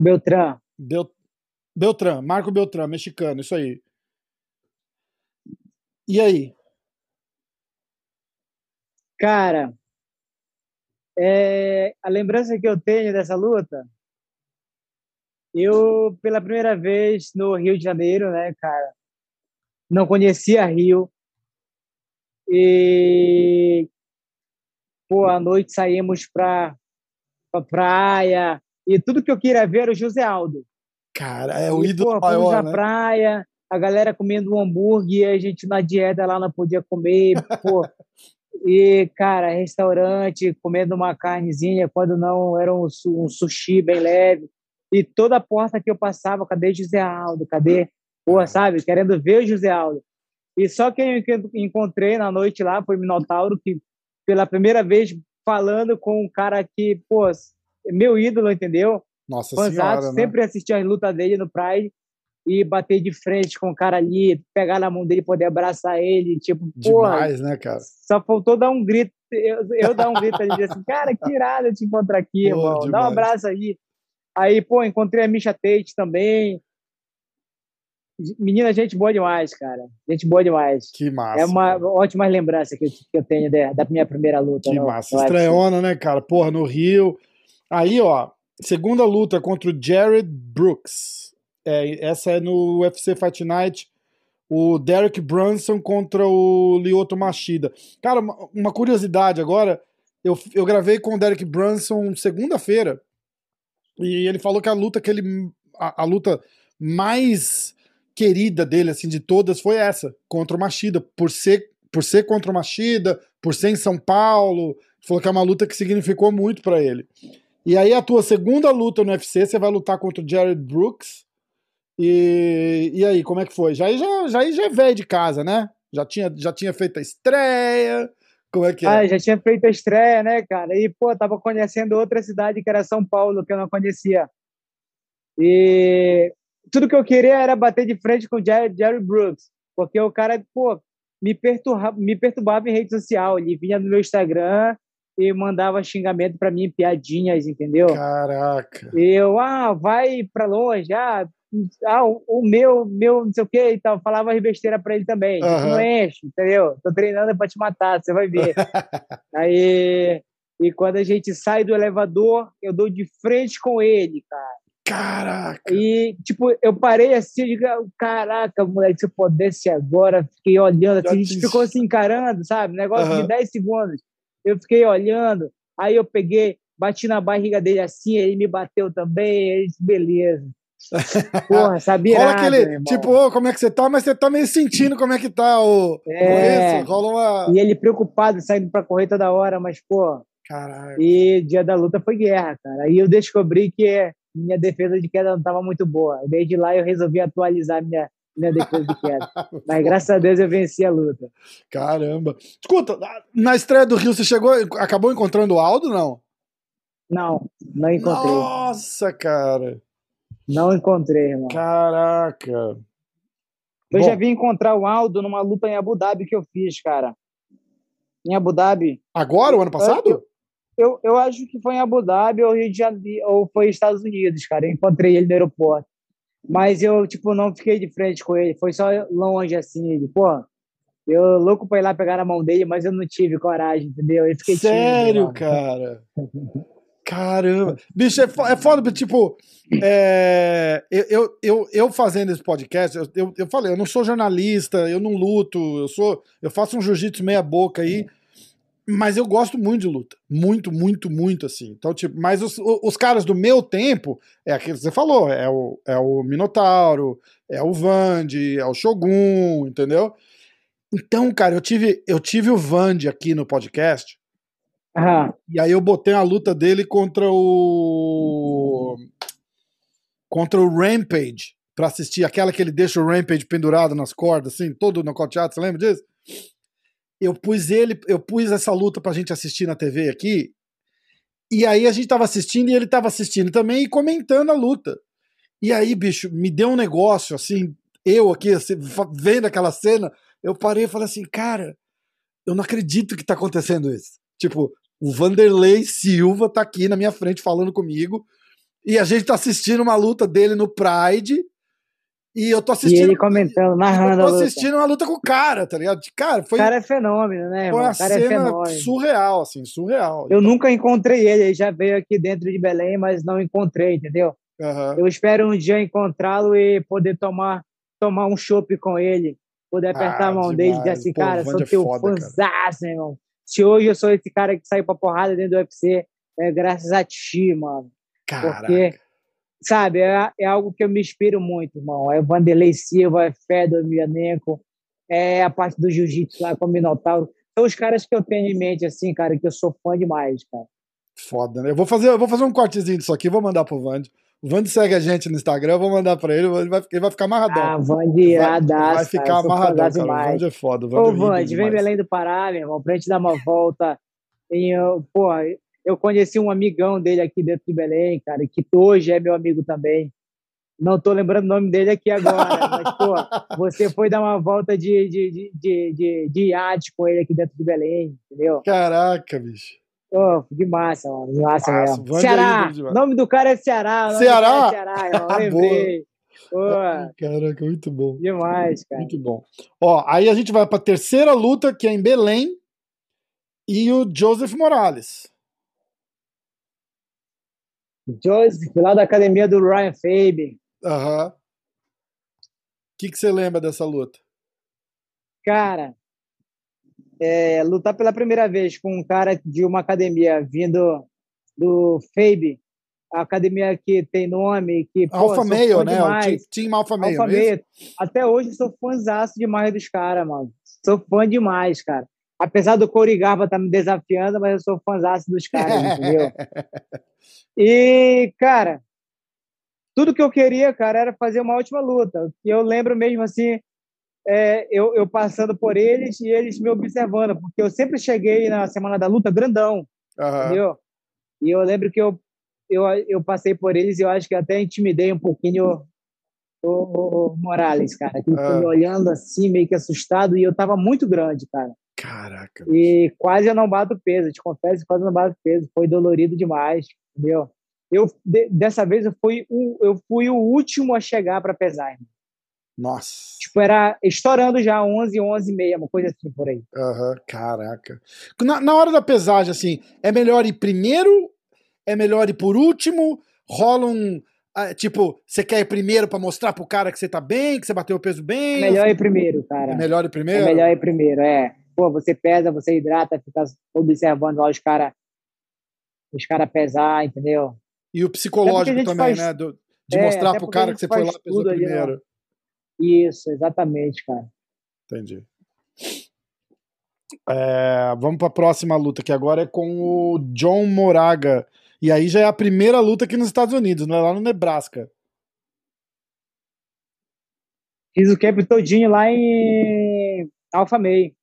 Beltrán. Bel... Beltrán, Marco Beltrán, mexicano, isso aí. E aí? Cara, é, a lembrança que eu tenho dessa luta, eu, pela primeira vez no Rio de Janeiro, né, cara, não conhecia Rio, e pô, à noite saímos para pra praia, e tudo que eu queria ver era o José Aldo. Cara, é o e, ídolo pô, maior, né? praia, a galera comendo um hambúrguer, a gente na dieta lá não podia comer, pô. e, cara, restaurante, comendo uma carnezinha, quando não, era um, um sushi bem leve. E toda a porta que eu passava, cadê José Aldo? Cadê? Pô, sabe? Querendo ver o José Aldo. E só quem eu encontrei na noite lá foi o Minotauro, que pela primeira vez falando com um cara que, pô, meu ídolo, entendeu? Nossa Fanzato, senhora, né? sempre assisti as lutas dele no Pride e bater de frente com o cara ali, pegar na mão dele, poder abraçar ele, tipo, Demais, né, cara? Só faltou dar um grito, eu, eu dar um grito ali, assim, cara, que irado te encontrar aqui, pô, irmão, demais. dá um abraço aí. Aí, pô, encontrei a Misha Tate também, Menina, gente boa demais, cara. Gente boa demais. Que massa. É uma cara. ótima lembrança que, que eu tenho da, da minha primeira luta. Que no, massa. Estreona, né, cara? Porra, no Rio. Aí, ó, segunda luta contra o Jared Brooks. É, essa é no UFC Fight Night. O Derek Brunson contra o Lyoto Machida. Cara, uma, uma curiosidade agora. Eu, eu gravei com o Derek Brunson segunda-feira. E ele falou que a luta que ele. a, a luta mais querida dele, assim, de todas, foi essa, contra o Machida, por ser, por ser contra o Machida, por ser em São Paulo, falou que é uma luta que significou muito para ele. E aí a tua segunda luta no UFC, você vai lutar contra o Jared Brooks, e, e aí, como é que foi? Já, já, já, já é velho de casa, né? Já tinha, já tinha feito a estreia, Como é que é? Ah, já tinha feito a estreia, né, cara? E, pô, tava conhecendo outra cidade que era São Paulo, que eu não conhecia. E tudo que eu queria era bater de frente com o Jerry, Jerry Brooks, porque o cara, pô, me perturbava, me perturbava em rede social. Ele vinha no meu Instagram e mandava xingamento para mim, piadinhas, entendeu? Caraca. E eu, ah, vai para longe, ah, ah, o meu, meu, não sei o que e tal. Falava besteira para ele também. Uhum. Não enche, entendeu? Tô treinando para te matar, você vai ver. Aí, e quando a gente sai do elevador, eu dou de frente com ele, cara. Caraca! E, tipo, eu parei assim, digo, caraca, moleque, se eu pudesse agora, fiquei olhando, assim, a gente ficou se assim, encarando, sabe? Negócio uhum. de 10 segundos. Eu fiquei olhando, aí eu peguei, bati na barriga dele assim, ele me bateu também, ele disse, beleza. Porra, sabia? Rola aquele, tipo, oh, como é que você tá? Mas você tá meio sentindo como é que tá o. É, isso, rola uma. E ele preocupado, saindo pra correr toda hora, mas, pô. Caraca. E dia da luta foi guerra, cara. Aí eu descobri que minha defesa de queda não estava muito boa. Desde lá eu resolvi atualizar minha, minha defesa de queda. Mas graças a Deus eu venci a luta. Caramba. Escuta, na estreia do Rio você chegou, acabou encontrando o Aldo, não? Não, não encontrei. Nossa, cara. Não encontrei, irmão. Caraca. Eu Bom, já vi encontrar o Aldo numa luta em Abu Dhabi que eu fiz, cara. Em Abu Dhabi. Agora, o ano passado? Eu, eu, acho que foi em Abu Dhabi ou Rio de Janeiro, ou foi Estados Unidos, cara. Eu encontrei ele no aeroporto. Mas eu, tipo, não fiquei de frente com ele. Foi só longe, assim. Ele, pô, eu louco pra ir lá pegar a mão dele, mas eu não tive coragem, entendeu? Eu fiquei Sério, tímido, cara? Caramba. Bicho, é, é foda, tipo, é, eu, eu, eu fazendo esse podcast, eu, eu, eu falei, eu não sou jornalista, eu não luto, eu sou, eu faço um jiu-jitsu meia boca aí. Mas eu gosto muito de luta. Muito, muito, muito, assim. Então, tipo, mas os, os caras do meu tempo, é aquilo que você falou, é o, é o Minotauro, é o Vande, é o Shogun, entendeu? Então, cara, eu tive, eu tive o Vande aqui no podcast. Uhum. E aí eu botei a luta dele contra o. Contra o Rampage. Pra assistir aquela que ele deixa o Rampage pendurado nas cordas, assim, todo nocauteado, você lembra disso? Eu pus ele, eu pus essa luta pra gente assistir na TV aqui. E aí a gente tava assistindo e ele tava assistindo também e comentando a luta. E aí, bicho, me deu um negócio assim, eu aqui assim, vendo aquela cena, eu parei e falei assim, cara, eu não acredito que tá acontecendo isso. Tipo, o Vanderlei Silva tá aqui na minha frente falando comigo e a gente tá assistindo uma luta dele no Pride e eu tô assistindo. E ele comentando, narrando. Eu tô assistindo uma luta com o cara, tá ligado? Cara, foi. O cara é fenômeno, né? Foi uma cara é cena é surreal, assim, surreal. Eu nunca encontrei ele, ele já veio aqui dentro de Belém, mas não encontrei, entendeu? Uhum. Eu espero um dia encontrá-lo e poder tomar, tomar um chopp com ele, poder apertar ah, a mão demais. dele e dizer assim, Pô, cara, sou é teu fãzaço, irmão. Se hoje eu sou esse cara que saiu pra porrada dentro do UFC, é graças a ti, mano. Caraca. Porque sabe, é, é algo que eu me inspiro muito, irmão. É Vanderlei Silva, é Fedor Emelianenko, é a parte do jiu-jitsu lá com o Minotauro. São os caras que eu tenho em mente, assim, cara, que eu sou fã demais, cara. Foda, né? Eu vou fazer, eu vou fazer um cortezinho disso aqui, vou mandar pro Vande. O Vande segue a gente no Instagram, eu vou mandar pra ele, ele vai, ele vai ficar amarradão. Ah, Vande vai, vai ficar amarradão, cara. O Vande é foda. O Vande Ô, é Vande, vem Belém do Pará, meu irmão, pra gente dar uma volta. E, pô, eu conheci um amigão dele aqui dentro de Belém, cara, que hoje é meu amigo também. Não estou lembrando o nome dele aqui agora, mas, pô, você foi dar uma volta de, de, de, de, de iate com ele aqui dentro de Belém, entendeu? Caraca, bicho. Oh, de massa, mano. De massa, massa mesmo. Ceará! O nome do cara é Ceará. Ceará? É Ceará, eu lembrei. Caraca, muito bom. Demais, cara. Muito bom. Ó, aí a gente vai para a terceira luta, que é em Belém, e o Joseph Morales. Joseph, lá da academia do Ryan Fabe. Aham. Uhum. O que, que você lembra dessa luta? Cara, é, lutar pela primeira vez com um cara de uma academia vindo do Fabe, a academia que tem nome, que Alfa Meio, né? Demais. O Team Alfa Meio. Alfa Meio. Até hoje sou fãzaço demais dos caras, mano. Sou fã demais, cara. Apesar do Corey Garba estar tá me desafiando, mas eu sou fãzaço dos caras, entendeu? E, cara, tudo que eu queria, cara, era fazer uma ótima luta. E eu lembro mesmo assim, é, eu, eu passando por eles e eles me observando, porque eu sempre cheguei na semana da luta grandão, Aham. entendeu? E eu lembro que eu, eu, eu passei por eles e eu acho que até intimidei um pouquinho o Morales, cara, que Ah. me olhando assim, meio que assustado, e eu tava muito grande, cara. Caraca. E quase eu não bato peso, te confesso, quase eu não bato peso. Foi dolorido demais, entendeu? Eu, de- dessa vez eu fui, o, eu fui o último a chegar para pesar, irmão. Nossa. Tipo, era estourando já 11, 11 e meia, uma coisa assim por aí. Aham, caraca. Na, na hora da pesagem, assim, é melhor ir primeiro? É melhor ir por último? Rola um. Ah, tipo, você quer ir primeiro pra mostrar pro cara que você tá bem, que você bateu o peso É bem? melhor ir primeiro, cara. É melhor ir É primeiro? melhor ir primeiro, é. Pô, você pesa, você hidrata, fica observando lá os caras os cara pesar, entendeu? E o psicológico a também, faz- né? Do- de É, mostrar pro a cara que você foi lá pesou ali, né? primeiro. Isso, exatamente, cara. Entendi. É, vamos pra próxima luta, que agora é com o John Moraga. E aí já é a primeira luta aqui nos Estados Unidos, não é lá no Nebraska. Fiz o camp todinho lá em Alpha May.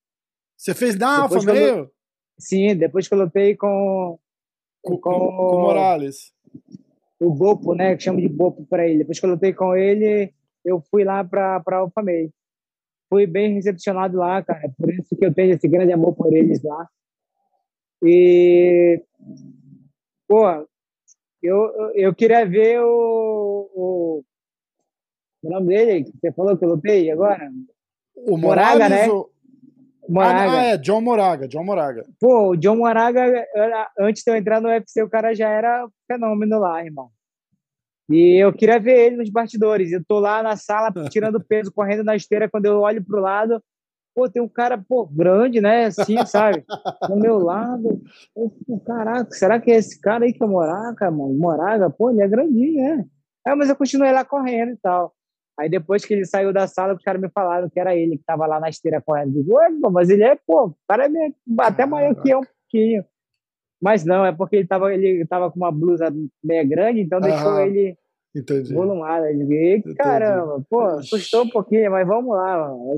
Você fez na Depois quando- meio? Sim, depois que eu lutei com, Com, com, com, o Morales. o Bopo, né? Que chama de Bopo para ele. Depois que eu lutei com ele, eu fui lá para Alpha May. Fui bem recepcionado lá, cara. Por isso que eu tenho esse grande amor por eles lá. E pô, eu, eu queria ver o, o, o nome dele, que você falou que eu lutei agora? O Moraga, Morales, né? o... Moraga. Ah, é, John Moraga, John Moraga. Pô, o John Moraga, antes de eu entrar no UFC, o cara já era fenômeno lá, irmão. E eu queria ver ele nos bastidores. Eu tô lá na sala tirando peso, correndo na esteira. Quando eu olho pro lado, pô, tem um cara, pô, grande, né? Assim, sabe? Do meu lado. Eu fico, caraca, será que é esse cara aí que é Moraga, mano? Moraga, pô, ele é grandinho, né? É, mas eu continuei lá correndo e tal. Aí depois que ele saiu da sala, os caras me falaram que era ele que tava lá na esteira correndo. Eu digo, ué, mas ele é, pô, o cara é meio- até maior que eu um pouquinho. Mas não, é porque ele tava, ele tava com uma blusa meia grande, então deixou Aham. ele Entendi. volumado. Eu digo, "Ih, caramba, pô, assustou um pouquinho, mas vamos lá. Mano.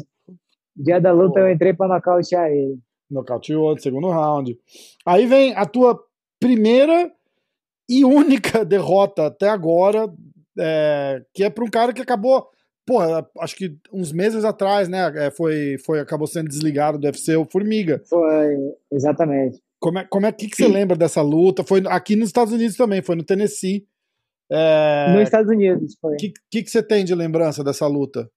Dia da luta eu entrei pra nocautear ele. Nocauteou no segundo round. Aí vem a tua primeira e única derrota até agora, é, que é para um cara que acabou, pô, acho que uns meses atrás, né? é, foi, foi, acabou sendo desligado do UFC, o Formiga. Foi, exatamente. Como é, como é que, que você lembra dessa luta? Foi aqui nos Estados Unidos também, foi no Tennessee. É, Nos Estados Unidos foi. O que, que, que você tem de lembrança dessa luta?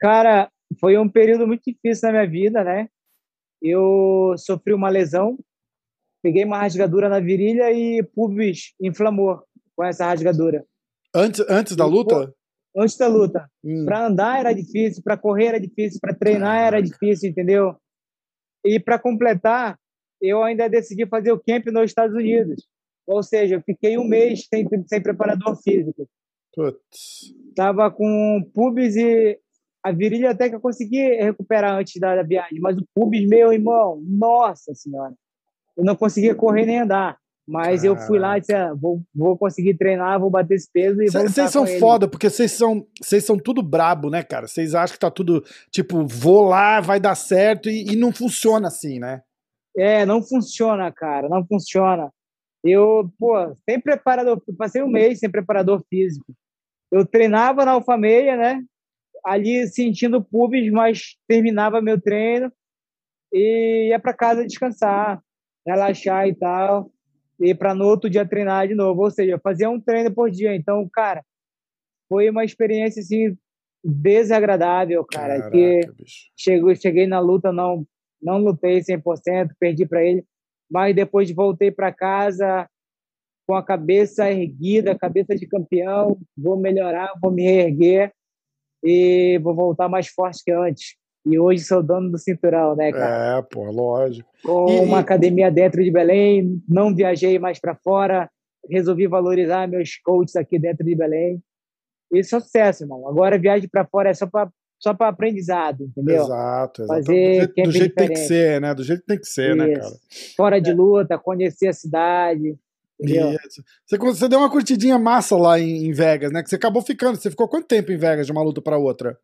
Cara, foi um período muito difícil na minha vida, né? Eu sofri uma lesão, peguei uma rasgadura na virilha e pubis inflamou com essa rasgadura. Antes, antes da luta? Antes da luta. Hum. Para andar era difícil, para correr era difícil, para treinar era difícil, entendeu? E para completar, eu ainda decidi fazer o camp nos Estados Unidos. Ou seja, eu fiquei um mês sem, sem preparador físico. Putz. Tava com pubis e a virilha até que eu consegui recuperar antes da, da viagem, mas o pubis, meu irmão, nossa senhora, eu não conseguia correr nem andar. Mas eu fui lá e disse, ah, vou, vou conseguir treinar, vou bater esse peso e vou Vocês são foda, porque vocês são, vocês são tudo brabo, né, cara? Vocês acham que tá tudo, tipo, vou lá, vai dar certo, e, e não funciona assim, né? É, não funciona, cara, não funciona. Eu, pô, sem preparador, passei um mês sem preparador físico. Eu treinava na Alfameia, né? Ali sentindo pubis, mas terminava meu treino e ia para casa descansar, relaxar e tal, e para no outro dia treinar de novo. Ou seja, fazia um treino por dia. Então, cara, foi uma experiência assim desagradável, cara, Caraca, que bicho. chegou, cheguei na luta, não, não lutei 100%, perdi para ele, mas depois voltei para casa com a cabeça erguida, cabeça de campeão, vou melhorar, vou me reerguer e vou voltar mais forte que antes. E hoje sou dono do cinturão, né, cara? É, pô, lógico. Com E- uma academia dentro de Belém, não viajei mais para fora, resolvi valorizar meus coaches aqui dentro de Belém. E sucesso, irmão. Agora viagem para fora é só para só para aprendizado, entendeu? Exato, exato. Fazer do jeito, do camp jeito que tem que ser, né? Do jeito que tem que ser, né, Isso. cara? Fora de luta, conhecer a cidade, Isso. Você, você deu uma curtidinha massa lá em, em Vegas, né? Que você acabou ficando. Você ficou quanto tempo em Vegas de uma luta pra outra?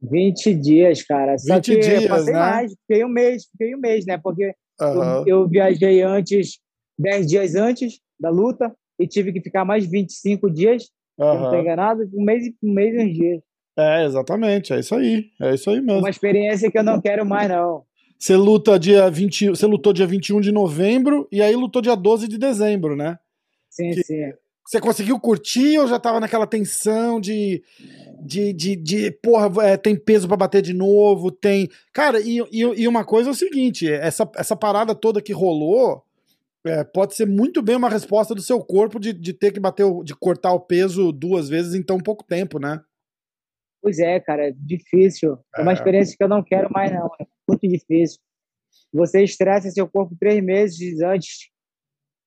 20 dias, cara. Só 20 que dias, passei né? mais, fiquei um mês, fiquei um mês, né? Porque Aham. eu, eu viajei antes, 10 dias antes da luta, e tive que ficar mais 25 dias, eu não tô enganado, um mês, e- um mês e uns dias. É, exatamente, é isso aí. É isso aí mesmo. Uma experiência que eu não quero mais, não. Você luta dia 20, você lutou dia 21 de novembro e aí lutou dia 12 de dezembro, né? Sim, Que- sim. Você conseguiu curtir ou já tava naquela tensão de. De, de, de porra, é, tem peso pra bater de novo, tem. Cara, e, e, e uma coisa é o seguinte: essa, essa parada toda que rolou é, pode ser muito bem uma resposta do seu corpo de, de ter que bater, o- de cortar o peso duas vezes em tão pouco tempo, né? Pois é, cara, é difícil. É uma É. experiência que eu não quero mais, não. É muito difícil. Você estressa seu corpo três meses antes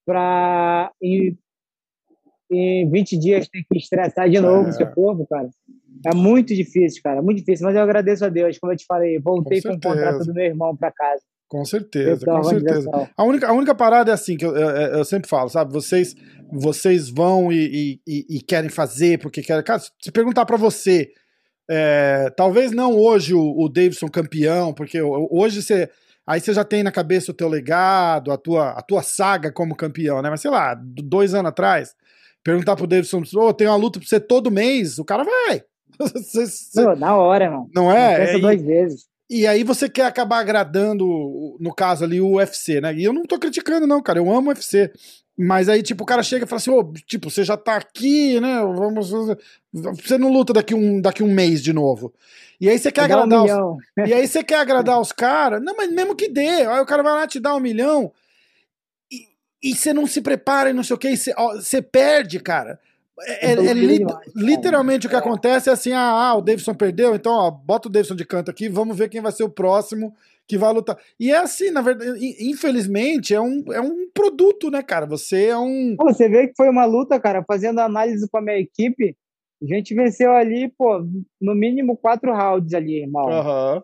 para em, em 20 dias ter que estressar de novo É. seu corpo, cara. É muito difícil, cara, muito difícil. Mas eu agradeço a Deus, como eu te falei, voltei Com com, o contrato do meu irmão para casa. Com certeza, da com certeza. A única, a única parada é assim, que eu, eu, eu sempre falo, sabe? Vocês, vocês vão e, e- e- querem fazer porque querem. Cara, se perguntar pra você, é, talvez não hoje o, o Davidson campeão, porque ho- hoje você. Aí você já tem na cabeça o teu legado, a tua, a tua saga como campeão, né? Mas sei lá, dois anos atrás, perguntar pro Davidson, ô, tem uma luta pra você todo mês, o cara vai. Você- você- Pô, na hora, irmão. não Não é? pensa É, duas vezes. e aí você quer acabar agradando, no caso ali, o UFC, né? E eu não tô criticando, não, cara. Eu amo o UFC. Mas aí, tipo, o cara chega e fala assim, ô, tipo, você já tá aqui, né? Vamos. Você não luta daqui um, daqui um mês de novo. E aí você quer Dá um agradar os, milhão. E aí você quer agradar os caras. Não, mas mesmo que dê. Aí o cara vai lá te dar um milhão. E, e você não se prepara e não sei o que. Você, você perde, cara. É, é- Eu é cara. literalmente o que É. acontece é assim: ah, ah, o Davidson perdeu, então ó, bota o Davidson de canto aqui, vamos ver quem vai ser o próximo que vai lutar. E é assim, na verdade, in- infelizmente, é um, é um produto, né, cara? Você é um. Pô, você vê que foi uma luta, cara, fazendo análise com a minha equipe. A gente venceu ali, pô, no mínimo quatro rounds ali, irmão. Aham.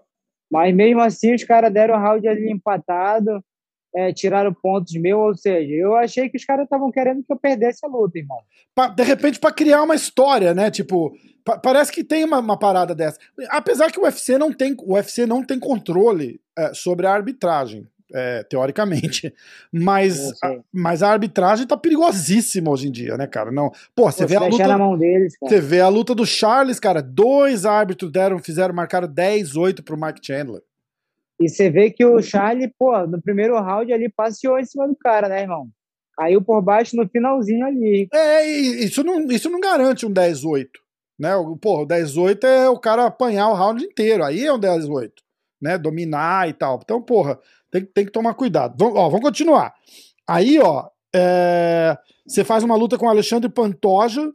Mas mesmo assim, os caras deram round ali empatado, é, tiraram pontos meus, ou seja, eu achei que os caras estavam querendo que eu perdesse a luta, irmão. De repente pra criar uma história, né? Tipo, pa- parece que tem uma, uma parada dessa. Apesar que o UFC não tem, o UFC não tem controle é, sobre a arbitragem, é, teoricamente. Mas, a, mas a arbitragem tá perigosíssima hoje em dia, né, cara? Não. Pô, você vê a deixar na luta. mão deles, cara. Você vê a luta do Charles, cara. Dois árbitros deram, fizeram, marcaram 10-8 pro Mike Chandler. E você vê que o Charlie, pô, no primeiro round ali passeou em cima do cara, né, irmão? Caiu por baixo no finalzinho ali. É, e isso não, isso não garante um 10-8. Né? O- o 10-8 é o cara apanhar o round inteiro. Aí é um 10-8. Né? Dominar e tal. Então, porra, tem, tem que tomar cuidado. Vamos, ó, vamos continuar. Aí, ó, é, você faz uma luta com o Alexandre Pantoja.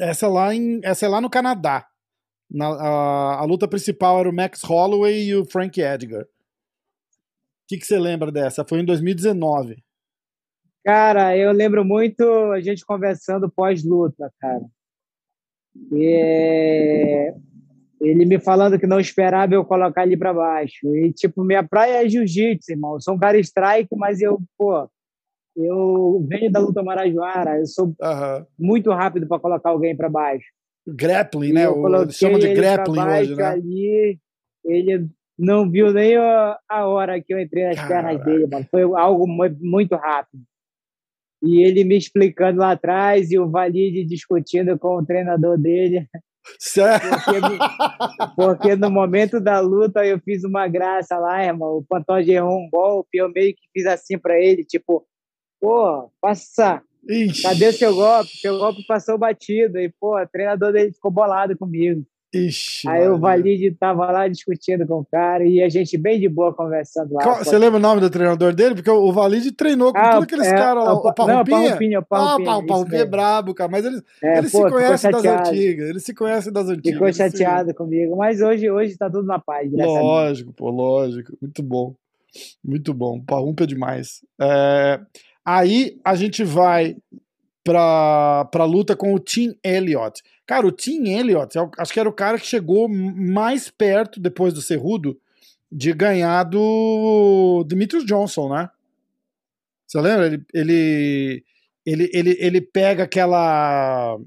Essa é lá, em, essa é lá no Canadá. Na- a, a luta principal era o Max Holloway e o Frank Edgar. O que você lembra dessa? Foi em 2019. Cara, eu lembro muito a gente conversando pós-luta, cara. E é, ele me falando que não esperava eu colocar ele pra baixo. E, tipo, minha praia é jiu-jitsu, irmão. Eu sou um cara strike, mas eu, pô, eu venho da luta marajoara. Eu sou muito rápido para colocar alguém pra baixo. Grappling, né? O, chamam de grappling baixo hoje, né? Ali, ele não viu nem a, hora que eu entrei nas pernas Caraca. dele, mano. Foi algo mu- muito rápido. E ele me explicando lá atrás e o Valide discutindo com o treinador dele. Sério? Porque, porque no momento da luta eu fiz uma graça lá, irmão. O Pantoja errou um golpe, eu meio que fiz assim pra ele, tipo, pô, passa, Ixi, cadê o seu golpe? Seu golpe passou batido. E, pô, o treinador dele ficou bolado comigo. Ixi, Aí o. Valide tava lá discutindo com o cara e a gente bem de boa conversando lá. Qual-. Você lembra o nome do treinador dele? Porque o o Valide treinou com Ah, todos aqueles é, caras lá. é, O Não, o Parrumpinha? Parrumpinha, o Ah, o Parrumpinha é brabo, cara. Mas eles, É, eles pô, se ficou conhecem das chateado. antigas. Eles se conhecem das antigas. Ficou eles se- chateado comigo, mas hoje, hoje tá tudo na paz. Lógico, pô, lógico. Muito bom. Muito bom. Parrumpa é demais. É, aí a gente vai pra, pra luta com o Tim Elliott. Cara, o Tim Elliott, é acho que era o cara que chegou mais perto, depois do Cerrudo, de ganhar do Demetrius Johnson, né? Você lembra? Ele, ele, ele, ele, ele pega aquela.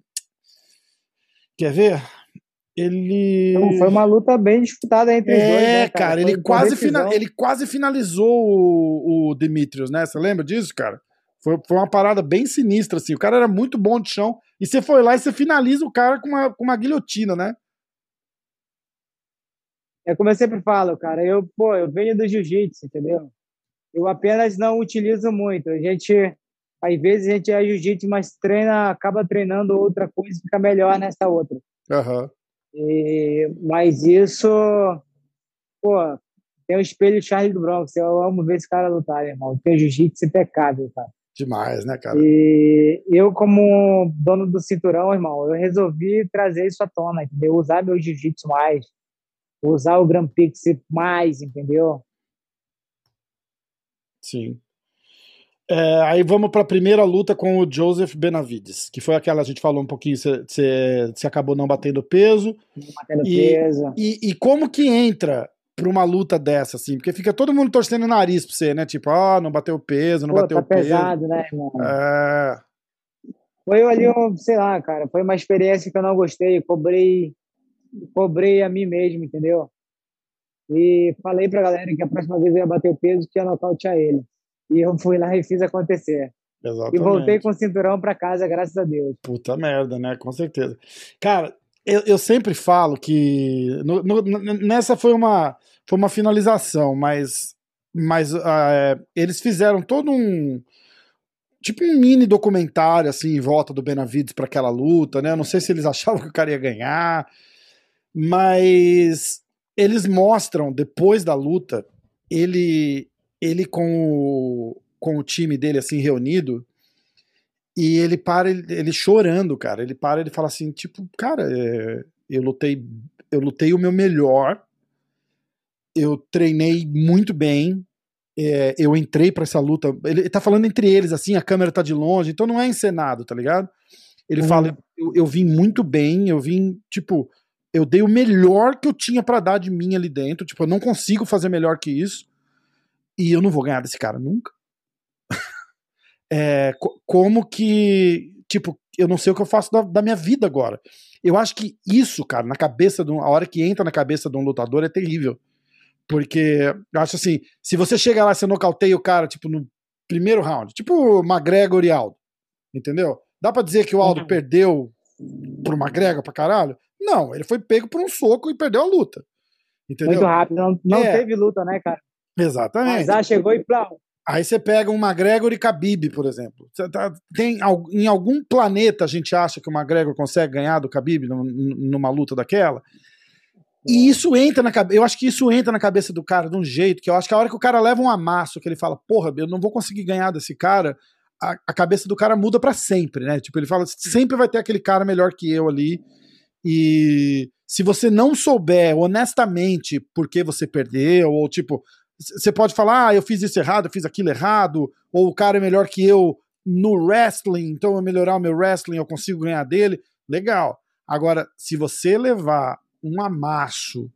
Quer ver? Ele. Então, foi uma luta bem disputada entre é, os dois. É, né, cara, cara ele, quase fina... ele quase finalizou o, o Demetrius, né? Você lembra disso, cara? Foi, foi uma parada bem sinistra, assim. O cara era muito bom de chão. E você foi lá e você finaliza o cara com uma, com uma guilhotina, né? É como eu sempre falo, cara. Eu, pô, eu venho do jiu-jitsu, entendeu? Eu apenas não utilizo muito. A gente, às vezes, a gente é jiu-jitsu, mas treina, acaba treinando outra coisa e fica melhor nessa outra. Uhum. E, mas isso, pô, tem o espelho Charlie do Bronx. Eu amo ver esse cara lutar, irmão. Tem jiu-jitsu impecável, cara. Demais, né, cara? E eu, como dono do cinturão, irmão, eu resolvi trazer isso à tona, entendeu? Usar meu jiu-jitsu mais, usar o Grand Prix mais, entendeu? Sim. É, aí vamos para a primeira luta com o Joseph Benavides, que foi aquela a gente falou um pouquinho, você acabou não batendo peso. Não batendo e, peso. E, e, como que entra para uma luta dessa, assim? Porque fica todo mundo torcendo o nariz para você, né? Tipo, ah, não bateu peso, não Pô, bateu tá peso. pesado, né, irmão? É... Foi ali, um, sei lá, cara, foi uma experiência que eu não gostei, cobrei, cobrei a mim mesmo, entendeu? E falei pra galera que a próxima vez eu ia bater o peso, que ia nocautear ele. E eu fui lá e fiz acontecer. Exatamente. E voltei com o cinturão para casa, graças a Deus. Puta merda, né? Com certeza. Cara, eu, eu sempre falo que no, no, nessa foi uma, foi uma finalização, mas, mas uh, eles fizeram todo um tipo um mini documentário assim em volta do Benavides para aquela luta, né? Eu não sei se eles achavam que o cara ia ganhar, mas eles mostram depois da luta ele ele com o, com o time dele assim reunido e ele para ele, ele chorando, cara. Ele para ele fala assim, tipo, cara, é, eu lutei eu lutei o meu melhor. Eu treinei muito bem. É, eu entrei para essa luta. Ele tá falando entre eles, assim, a câmera tá de longe, então não é encenado, tá ligado? Ele uhum. fala, eu, eu vim muito bem, eu vim, tipo, eu dei o melhor que eu tinha para dar de mim ali dentro. Tipo, eu não consigo fazer melhor que isso. E eu não vou ganhar desse cara nunca. É, como que. Tipo, eu não sei o que eu faço da, da, minha vida agora. Eu acho que isso, cara, na cabeça de um, a hora que entra na cabeça de um lutador é terrível. Porque eu acho assim, se você chega lá e você nocauteia o cara, tipo, no primeiro round, tipo McGregor e Aldo, entendeu? Dá pra dizer que o Aldo uhum. perdeu pro McGregor pra caralho? Não, ele foi pego por um soco e perdeu a luta. Entendeu? Muito rápido, não, não é. teve luta, né, cara? Exatamente. Mas chegou e plau. Aí você pega um McGregor e Khabib, por exemplo. Tá, tem, em algum planeta a gente acha que o McGregor consegue ganhar do Khabib numa luta daquela? E isso entra na cabeça. Eu acho que isso entra na cabeça do cara de um jeito que eu acho que a hora que o cara leva um amasso, que ele fala, porra, eu não vou conseguir ganhar desse cara, a, a cabeça do cara muda para sempre, né? Tipo, ele fala, sempre vai ter aquele cara melhor que eu ali e se você não souber honestamente por que você perdeu, ou tipo, você pode falar, ah, eu fiz isso errado, eu fiz aquilo errado, ou o cara é melhor que eu no wrestling, então eu melhorar o meu wrestling, eu consigo ganhar dele. Legal. Agora, se você levar um amasso,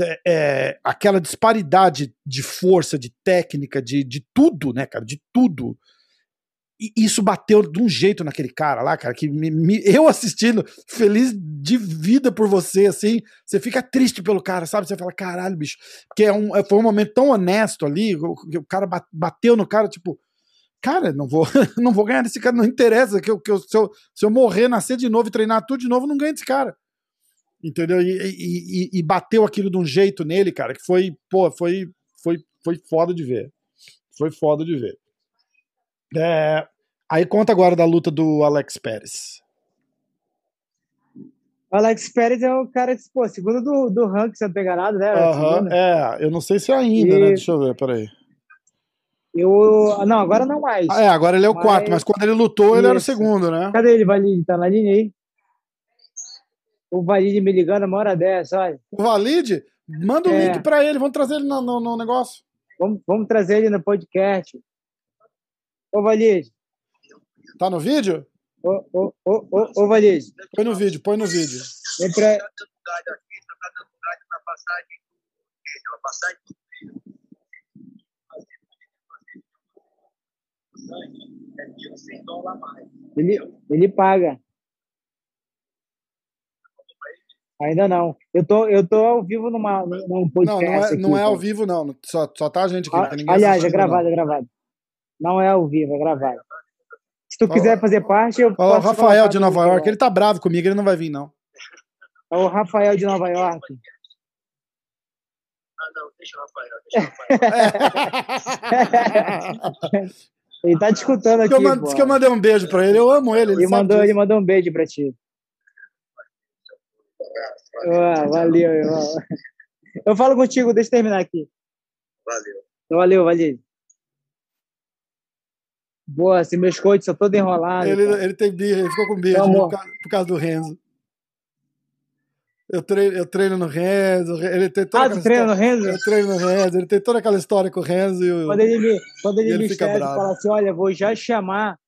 é, é, aquela disparidade de força, de técnica, de, de tudo, né, cara, de tudo, e isso bateu de um jeito naquele cara lá, cara, que me, me, eu assistindo, feliz de vida por você, assim, você fica triste pelo cara, sabe? Você fala, caralho, bicho, porque é um, é, foi um momento tão honesto ali, o, o cara bateu no cara, tipo, cara, não vou, não vou ganhar desse cara, não interessa, que, eu, que eu, se, eu, se eu morrer, nascer de novo e treinar tudo de novo, não ganho desse cara. Entendeu? E, e, e, e bateu aquilo de um jeito nele, cara, que foi, pô, foi, foi, foi foda de ver. Foi foda de ver. É, aí conta agora da luta do Alex Pérez. O Alex Pérez é o cara, pô, segundo do, do ranking, você não enganado, né? Uhum, é, eu não sei se é ainda, né? e... né? Deixa eu ver, peraí. Eu. Não, agora não mais. Ah, é, agora ele é o 4, mas... mas quando ele lutou, Isso. ele era o segundo, né? Cadê ele, Valide? Tá na linha aí? O Valide me ligando uma hora dessa, olha. O Valide? Manda o um é. link pra ele, vamos trazer ele no, no, no negócio. Vamos, vamos trazer ele no podcast. Ô, Valide. Tá no vídeo? Ô, ô, ô, ô, ô Valide. Põe no vídeo, põe no vídeo. Vem pra... Ele, ele paga. Ainda não. Eu tô, eu tô ao vivo numa, num podcast. Não, não é, aqui, não é ao cara. vivo, não. Só, só tá a gente aqui. ninguém Aliás, é gravado, é gravado. Não é ao vivo, é gravado. Se tu quiser fazer parte, eu não. Ó, o posso Rafael de no Nova. York, ele tá bravo comigo, ele não vai vir, não. É o Rafael de Nova York. Ah, não, deixa o Rafael, deixa o Rafael. Ele tá te escutando aqui. que, eu, que eu mandei um beijo pra ele, eu amo ele. Ele, Ele mandou, disso. ele mandou um beijo pra ti. Ah, valeu, irmão. Eu falo contigo, deixa eu terminar aqui. Valeu. Valeu, valeu. Boa, se meus coitos são todo enrolado. Ele, ele tem birra, ele ficou com birra Amor. por, causa, por causa do Renzo. Eu treino, eu treino no Renzo, ele tem toda Ah, aquela tu treina no história- Renzo? Eu treino no Renzo, ele tem toda aquela história com o Renzo e. Quando ele me, quando ele Ele me escreve fala assim, olha, vou já chamar,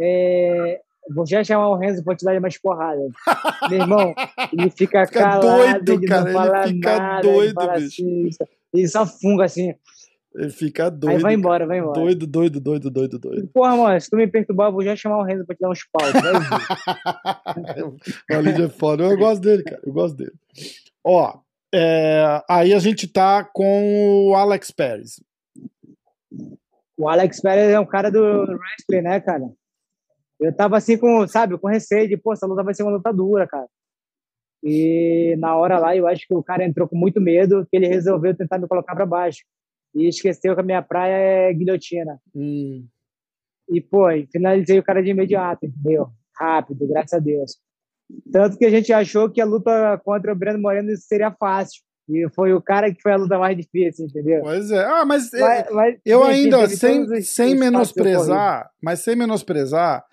é, vou já chamar o Renzo pra te dar mais porrada. Meu irmão, ele fica, Fica calado, doido, ele cara, não ele fala fica nada, doido, ele bicho. assim, ele só funga assim, Ele fica doido. aí vai embora, vai embora. Doido, doido, doido, doido, doido. Porra, mano, se tu me perturbar, eu vou já chamar o Renzo pra te dar uns pau. o Alídio é foda. Eu gosto dele, cara. Eu gosto dele. Ó, é, aí a gente tá com o Alex Pérez. O Alex Pérez é um cara do wrestling, né, cara? Eu tava assim com, sabe, com receio de, pô, essa luta vai ser uma luta dura, cara. E na hora lá, eu acho que o cara entrou com muito medo, que ele resolveu tentar me colocar pra baixo. E esqueceu que a minha praia é guilhotina. Hum, E, pô, finalizei o cara de imediato, entendeu? Rápido, graças a Deus. Tanto que a gente achou que a luta contra o Breno Moreno seria fácil. E foi o cara que foi a luta mais difícil, entendeu? pois é. Ah, mas é, Mas- mas, eu enfim, ainda, sem, os- sem os menosprezar, mas sem menosprezar,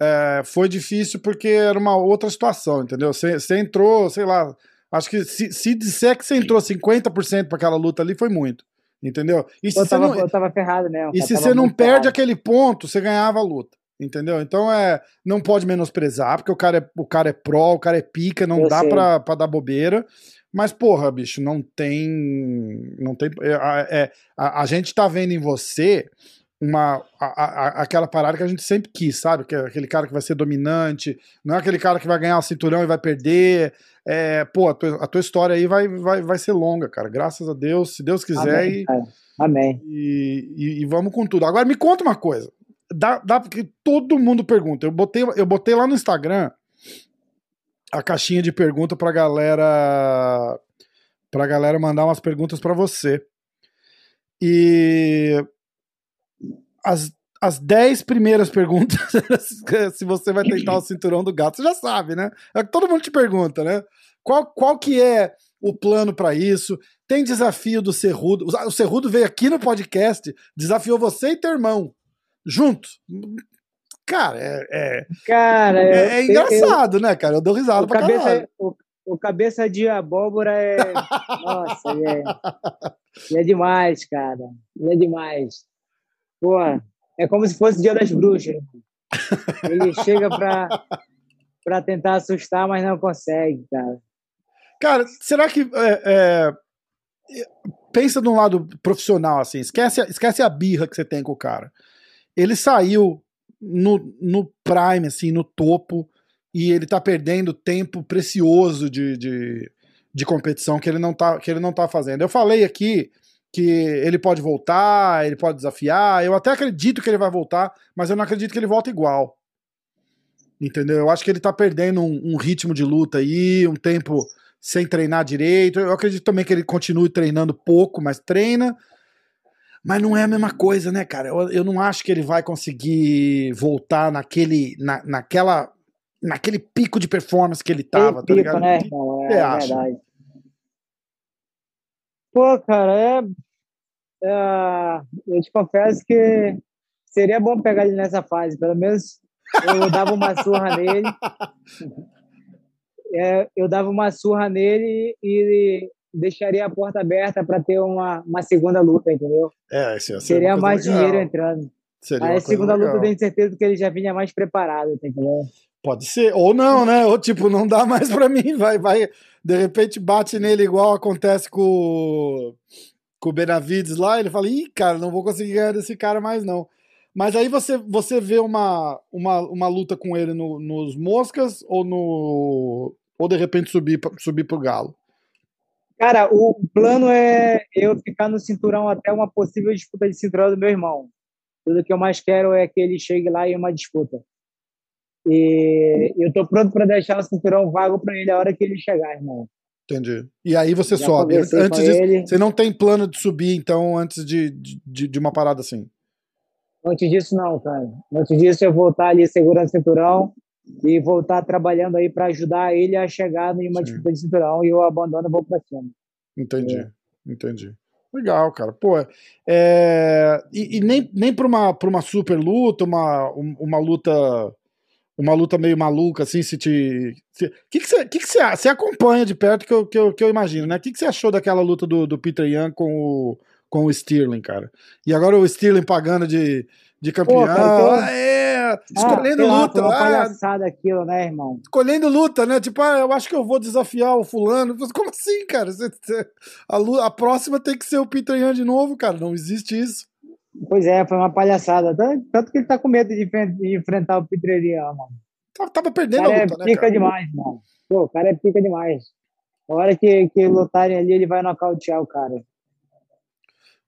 é, foi difícil porque era uma outra situação, entendeu? Você, você entrou, sei lá, acho que se, se disser que você entrou 50% para aquela luta ali, foi muito, entendeu? E se Eu você tava, não, eu tava ferrado mesmo. E se você não perde ferrado. aquele ponto, você ganhava a luta. Entendeu? Então é. Não pode menosprezar, porque o cara é, o cara é pró, o cara é pica, não Eu dá pra, pra dar bobeira. Mas, porra, bicho, não tem. Não tem. é, a- é, a, a gente tá vendo em você uma, a- a- aquela parada que a gente sempre quis, sabe? Que é aquele cara que vai ser dominante, não é aquele cara que vai ganhar o cinturão e vai perder. É, pô, a tua, a tua história aí vai, vai, vai ser longa, cara. Graças a Deus, se Deus quiser. Amém, e-. Amém. e, e- e vamos com tudo. Agora me conta uma coisa. Dá, dá porque todo mundo pergunta. Eu botei, eu botei lá no Instagram a caixinha de pergunta pra galera pra galera mandar umas perguntas pra você. E as, as 10 primeiras perguntas se você vai tentar o cinturão do gato, você já sabe, né? É o que todo mundo te pergunta, né? Qual, qual que é o plano pra isso? Tem desafio do Cerrudo. O Cerrudo veio aqui no podcast, desafiou você e teu irmão juntos. Cara, é, é, Cara, é- eu- é eu- engraçado, né, cara? Eu dou eu- risada o, pra caralho. cabeça, o, o cabeça de abóbora é. Nossa, é, é demais, cara. É demais. Pô, é como se fosse o dia das bruxas. Ele chega pra, pra tentar assustar, mas não consegue, cara. Cara, será que. é, é, pensa de um lado profissional, assim. Esquece, esquece a birra que você tem com o cara. Ele saiu no, no prime, assim, no topo, e ele tá perdendo tempo precioso de, de, de competição que ele, não tá, que ele não tá fazendo. Eu falei aqui que ele pode voltar, ele pode desafiar. Eu até acredito que ele vai voltar, mas eu não acredito que ele volta igual. Entendeu? Eu acho que ele tá perdendo um, um ritmo de luta aí, um tempo sem treinar direito. Eu acredito também que ele continue treinando pouco, mas treina. Mas não é a mesma coisa, né, cara? Eu, eu não acho que ele vai conseguir voltar naquele, na, naquela, naquele pico de performance que ele tava, tá Pico, ligado? né, irmão? É acha? verdade. Pô, cara, é, é, Eu te confesso que seria bom pegar ele nessa fase. Pelo menos eu dava uma surra nele. É, eu dava uma surra nele e deixaria a porta aberta para ter uma, uma segunda luta, entendeu? É, ser Seria mais legal. dinheiro entrando. Seria Aí a segunda luta legal. eu tenho certeza que ele já vinha mais preparado, tá entendeu? Pode ser, ou não, né? Ou tipo, não dá mais pra mim, vai, vai, de repente bate nele igual acontece com, com o Benavides lá, ele fala, ih, cara, não vou conseguir ganhar desse cara mais não. Mas aí você, você vê uma, uma, uma luta com ele no- nos moscas ou no, Ou de repente subir, subir pro Galo? Cara, o plano é eu ficar no cinturão até uma possível disputa de cinturão do meu irmão. Tudo que eu mais quero é que ele chegue lá em uma disputa. E eu tô pronto para deixar o cinturão vago para ele a hora que ele chegar, irmão. Entendi. E aí você Já sobe. Antes disso, você não tem plano de subir, então, antes de, de, de uma parada assim. Antes disso, não, cara. Antes disso, eu voltar ali segurando o cinturão e voltar trabalhando aí para ajudar ele a chegar em uma disputa de cinturão e eu abandono e vou para cima. Entendi. É. Entendi. Legal, cara. Pô, é... e, e nem, nem pra uma, pra uma super luta, uma, um- uma luta. Uma luta meio maluca, assim, se te. O que, que, você, que, que você, você acompanha de perto que eu, que eu, que eu imagino, né? O que, que você achou daquela luta do, do Peter Young com o, com o Sterling, cara? E agora o Sterling pagando de, de campeão. cara, então- ah, é, escolhendo lá, luta. uma ah, palhaçada aquilo, né, irmão? escolhendo luta, né? Tipo, ah, eu acho que eu vou desafiar o fulano. Como assim, cara? A, a próxima tem que ser o Peter Yan de novo, cara. Não existe isso. Pois é, foi uma palhaçada. Tanto, que ele tá com medo de, enfren- de enfrentar o Pedreria, mano. Tava- perdendo a cara é luta, né, pica cara? demais, mano. Pô, o cara é pica demais. A hora que, que lutarem ali, ele vai nocautear o cara.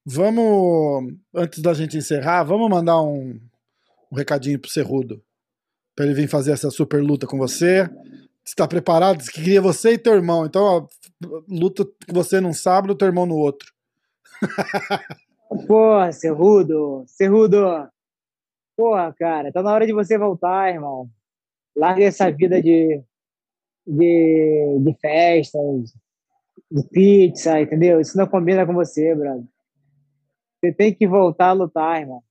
Vamos, antes da gente encerrar, vamos mandar um, um recadinho pro Cerrudo. Pra ele vir fazer essa super luta com você. Está preparado? Diz que queria você e teu irmão. Então, ó, luta que você num sábado, teu irmão no outro. Pô, Cerrudo, Cerrudo. Porra, cara, tá na hora de você voltar, irmão. Larga essa vida de, de, de festas, de pizza, entendeu? Isso não combina com você, brother. Você tem que voltar a lutar, irmão.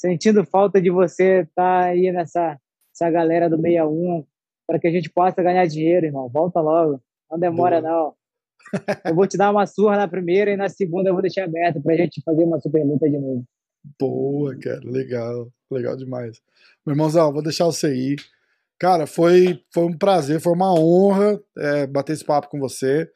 Sentindo falta de você estar aí nessa essa galera do 61 para que a gente possa ganhar dinheiro, irmão. Volta logo. Não demora, Boa. não. Eu vou te dar uma surra na primeira e na segunda eu vou deixar aberto pra gente fazer uma super luta de novo. Boa, cara, legal, legal demais. Meu irmãozão, vou deixar você ir. Cara, foi, foi um prazer, foi uma honra é, bater esse papo com você.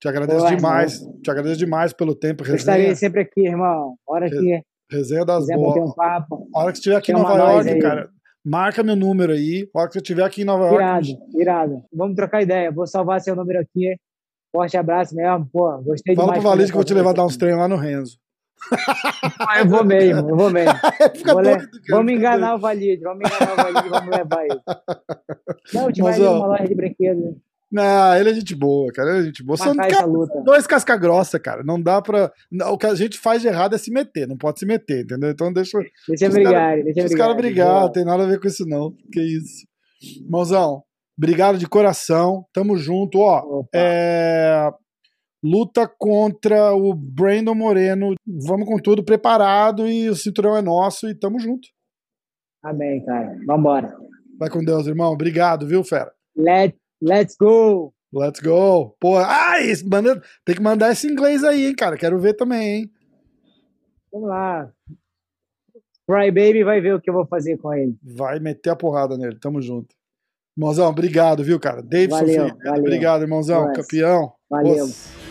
Te agradeço Pô, demais, te agradeço demais pelo tempo. Eu estarei sempre aqui, irmão. Hora que resenha das boas. um papo. Hora que estiver aqui em Nova York, cara, marca meu número aí. Hora que eu estiver aqui em Nova York, Irado, irado. Vamos trocar ideia. Vou salvar seu número aqui. Forte abraço mesmo. Pô, gostei fala demais. pro Valide de que eu vou te levar a dar uns treinos lá no Renzo. Ah, eu vou mesmo, eu vou mesmo. Fica Vou le- doido, cara, Vamos enganar o Valide, vamos enganar o Valide, vamos levar ele. Não, a gente vai Mas, ali ó, numa loja de brinquedos, doido. Não, ele é gente boa, cara. Ele é gente boa. São dois casca grossa, cara. Não dá pra. não, O que a gente faz de errado é se meter, não pode se meter, entendeu? Então deixa, Deixa eu brigar, deixa eu os brigar. caras brigar, não tem nada a ver com isso, não. Que isso. Mãozão, obrigado de coração. Tamo junto. Ó, é, luta contra o Brandon Moreno. Vamos com tudo preparado e o cinturão é nosso e tamo junto. Amém, cara. Vambora. Vai com Deus, irmão. Obrigado, viu, fera? Let, let's go! Let's go. Pô, ai, esse- manda- tem que mandar esse inglês aí, hein, cara. Quero ver também, hein? Vamos lá. Cry Baby vai ver o que eu vou fazer com ele. Vai meter a porrada nele. Tamo junto. Irmãozão, obrigado, viu, cara? Davidson Valeu, Figueiredo, valeu. Obrigado, irmãozão. Nós. Campeão. Valeu. Nossa.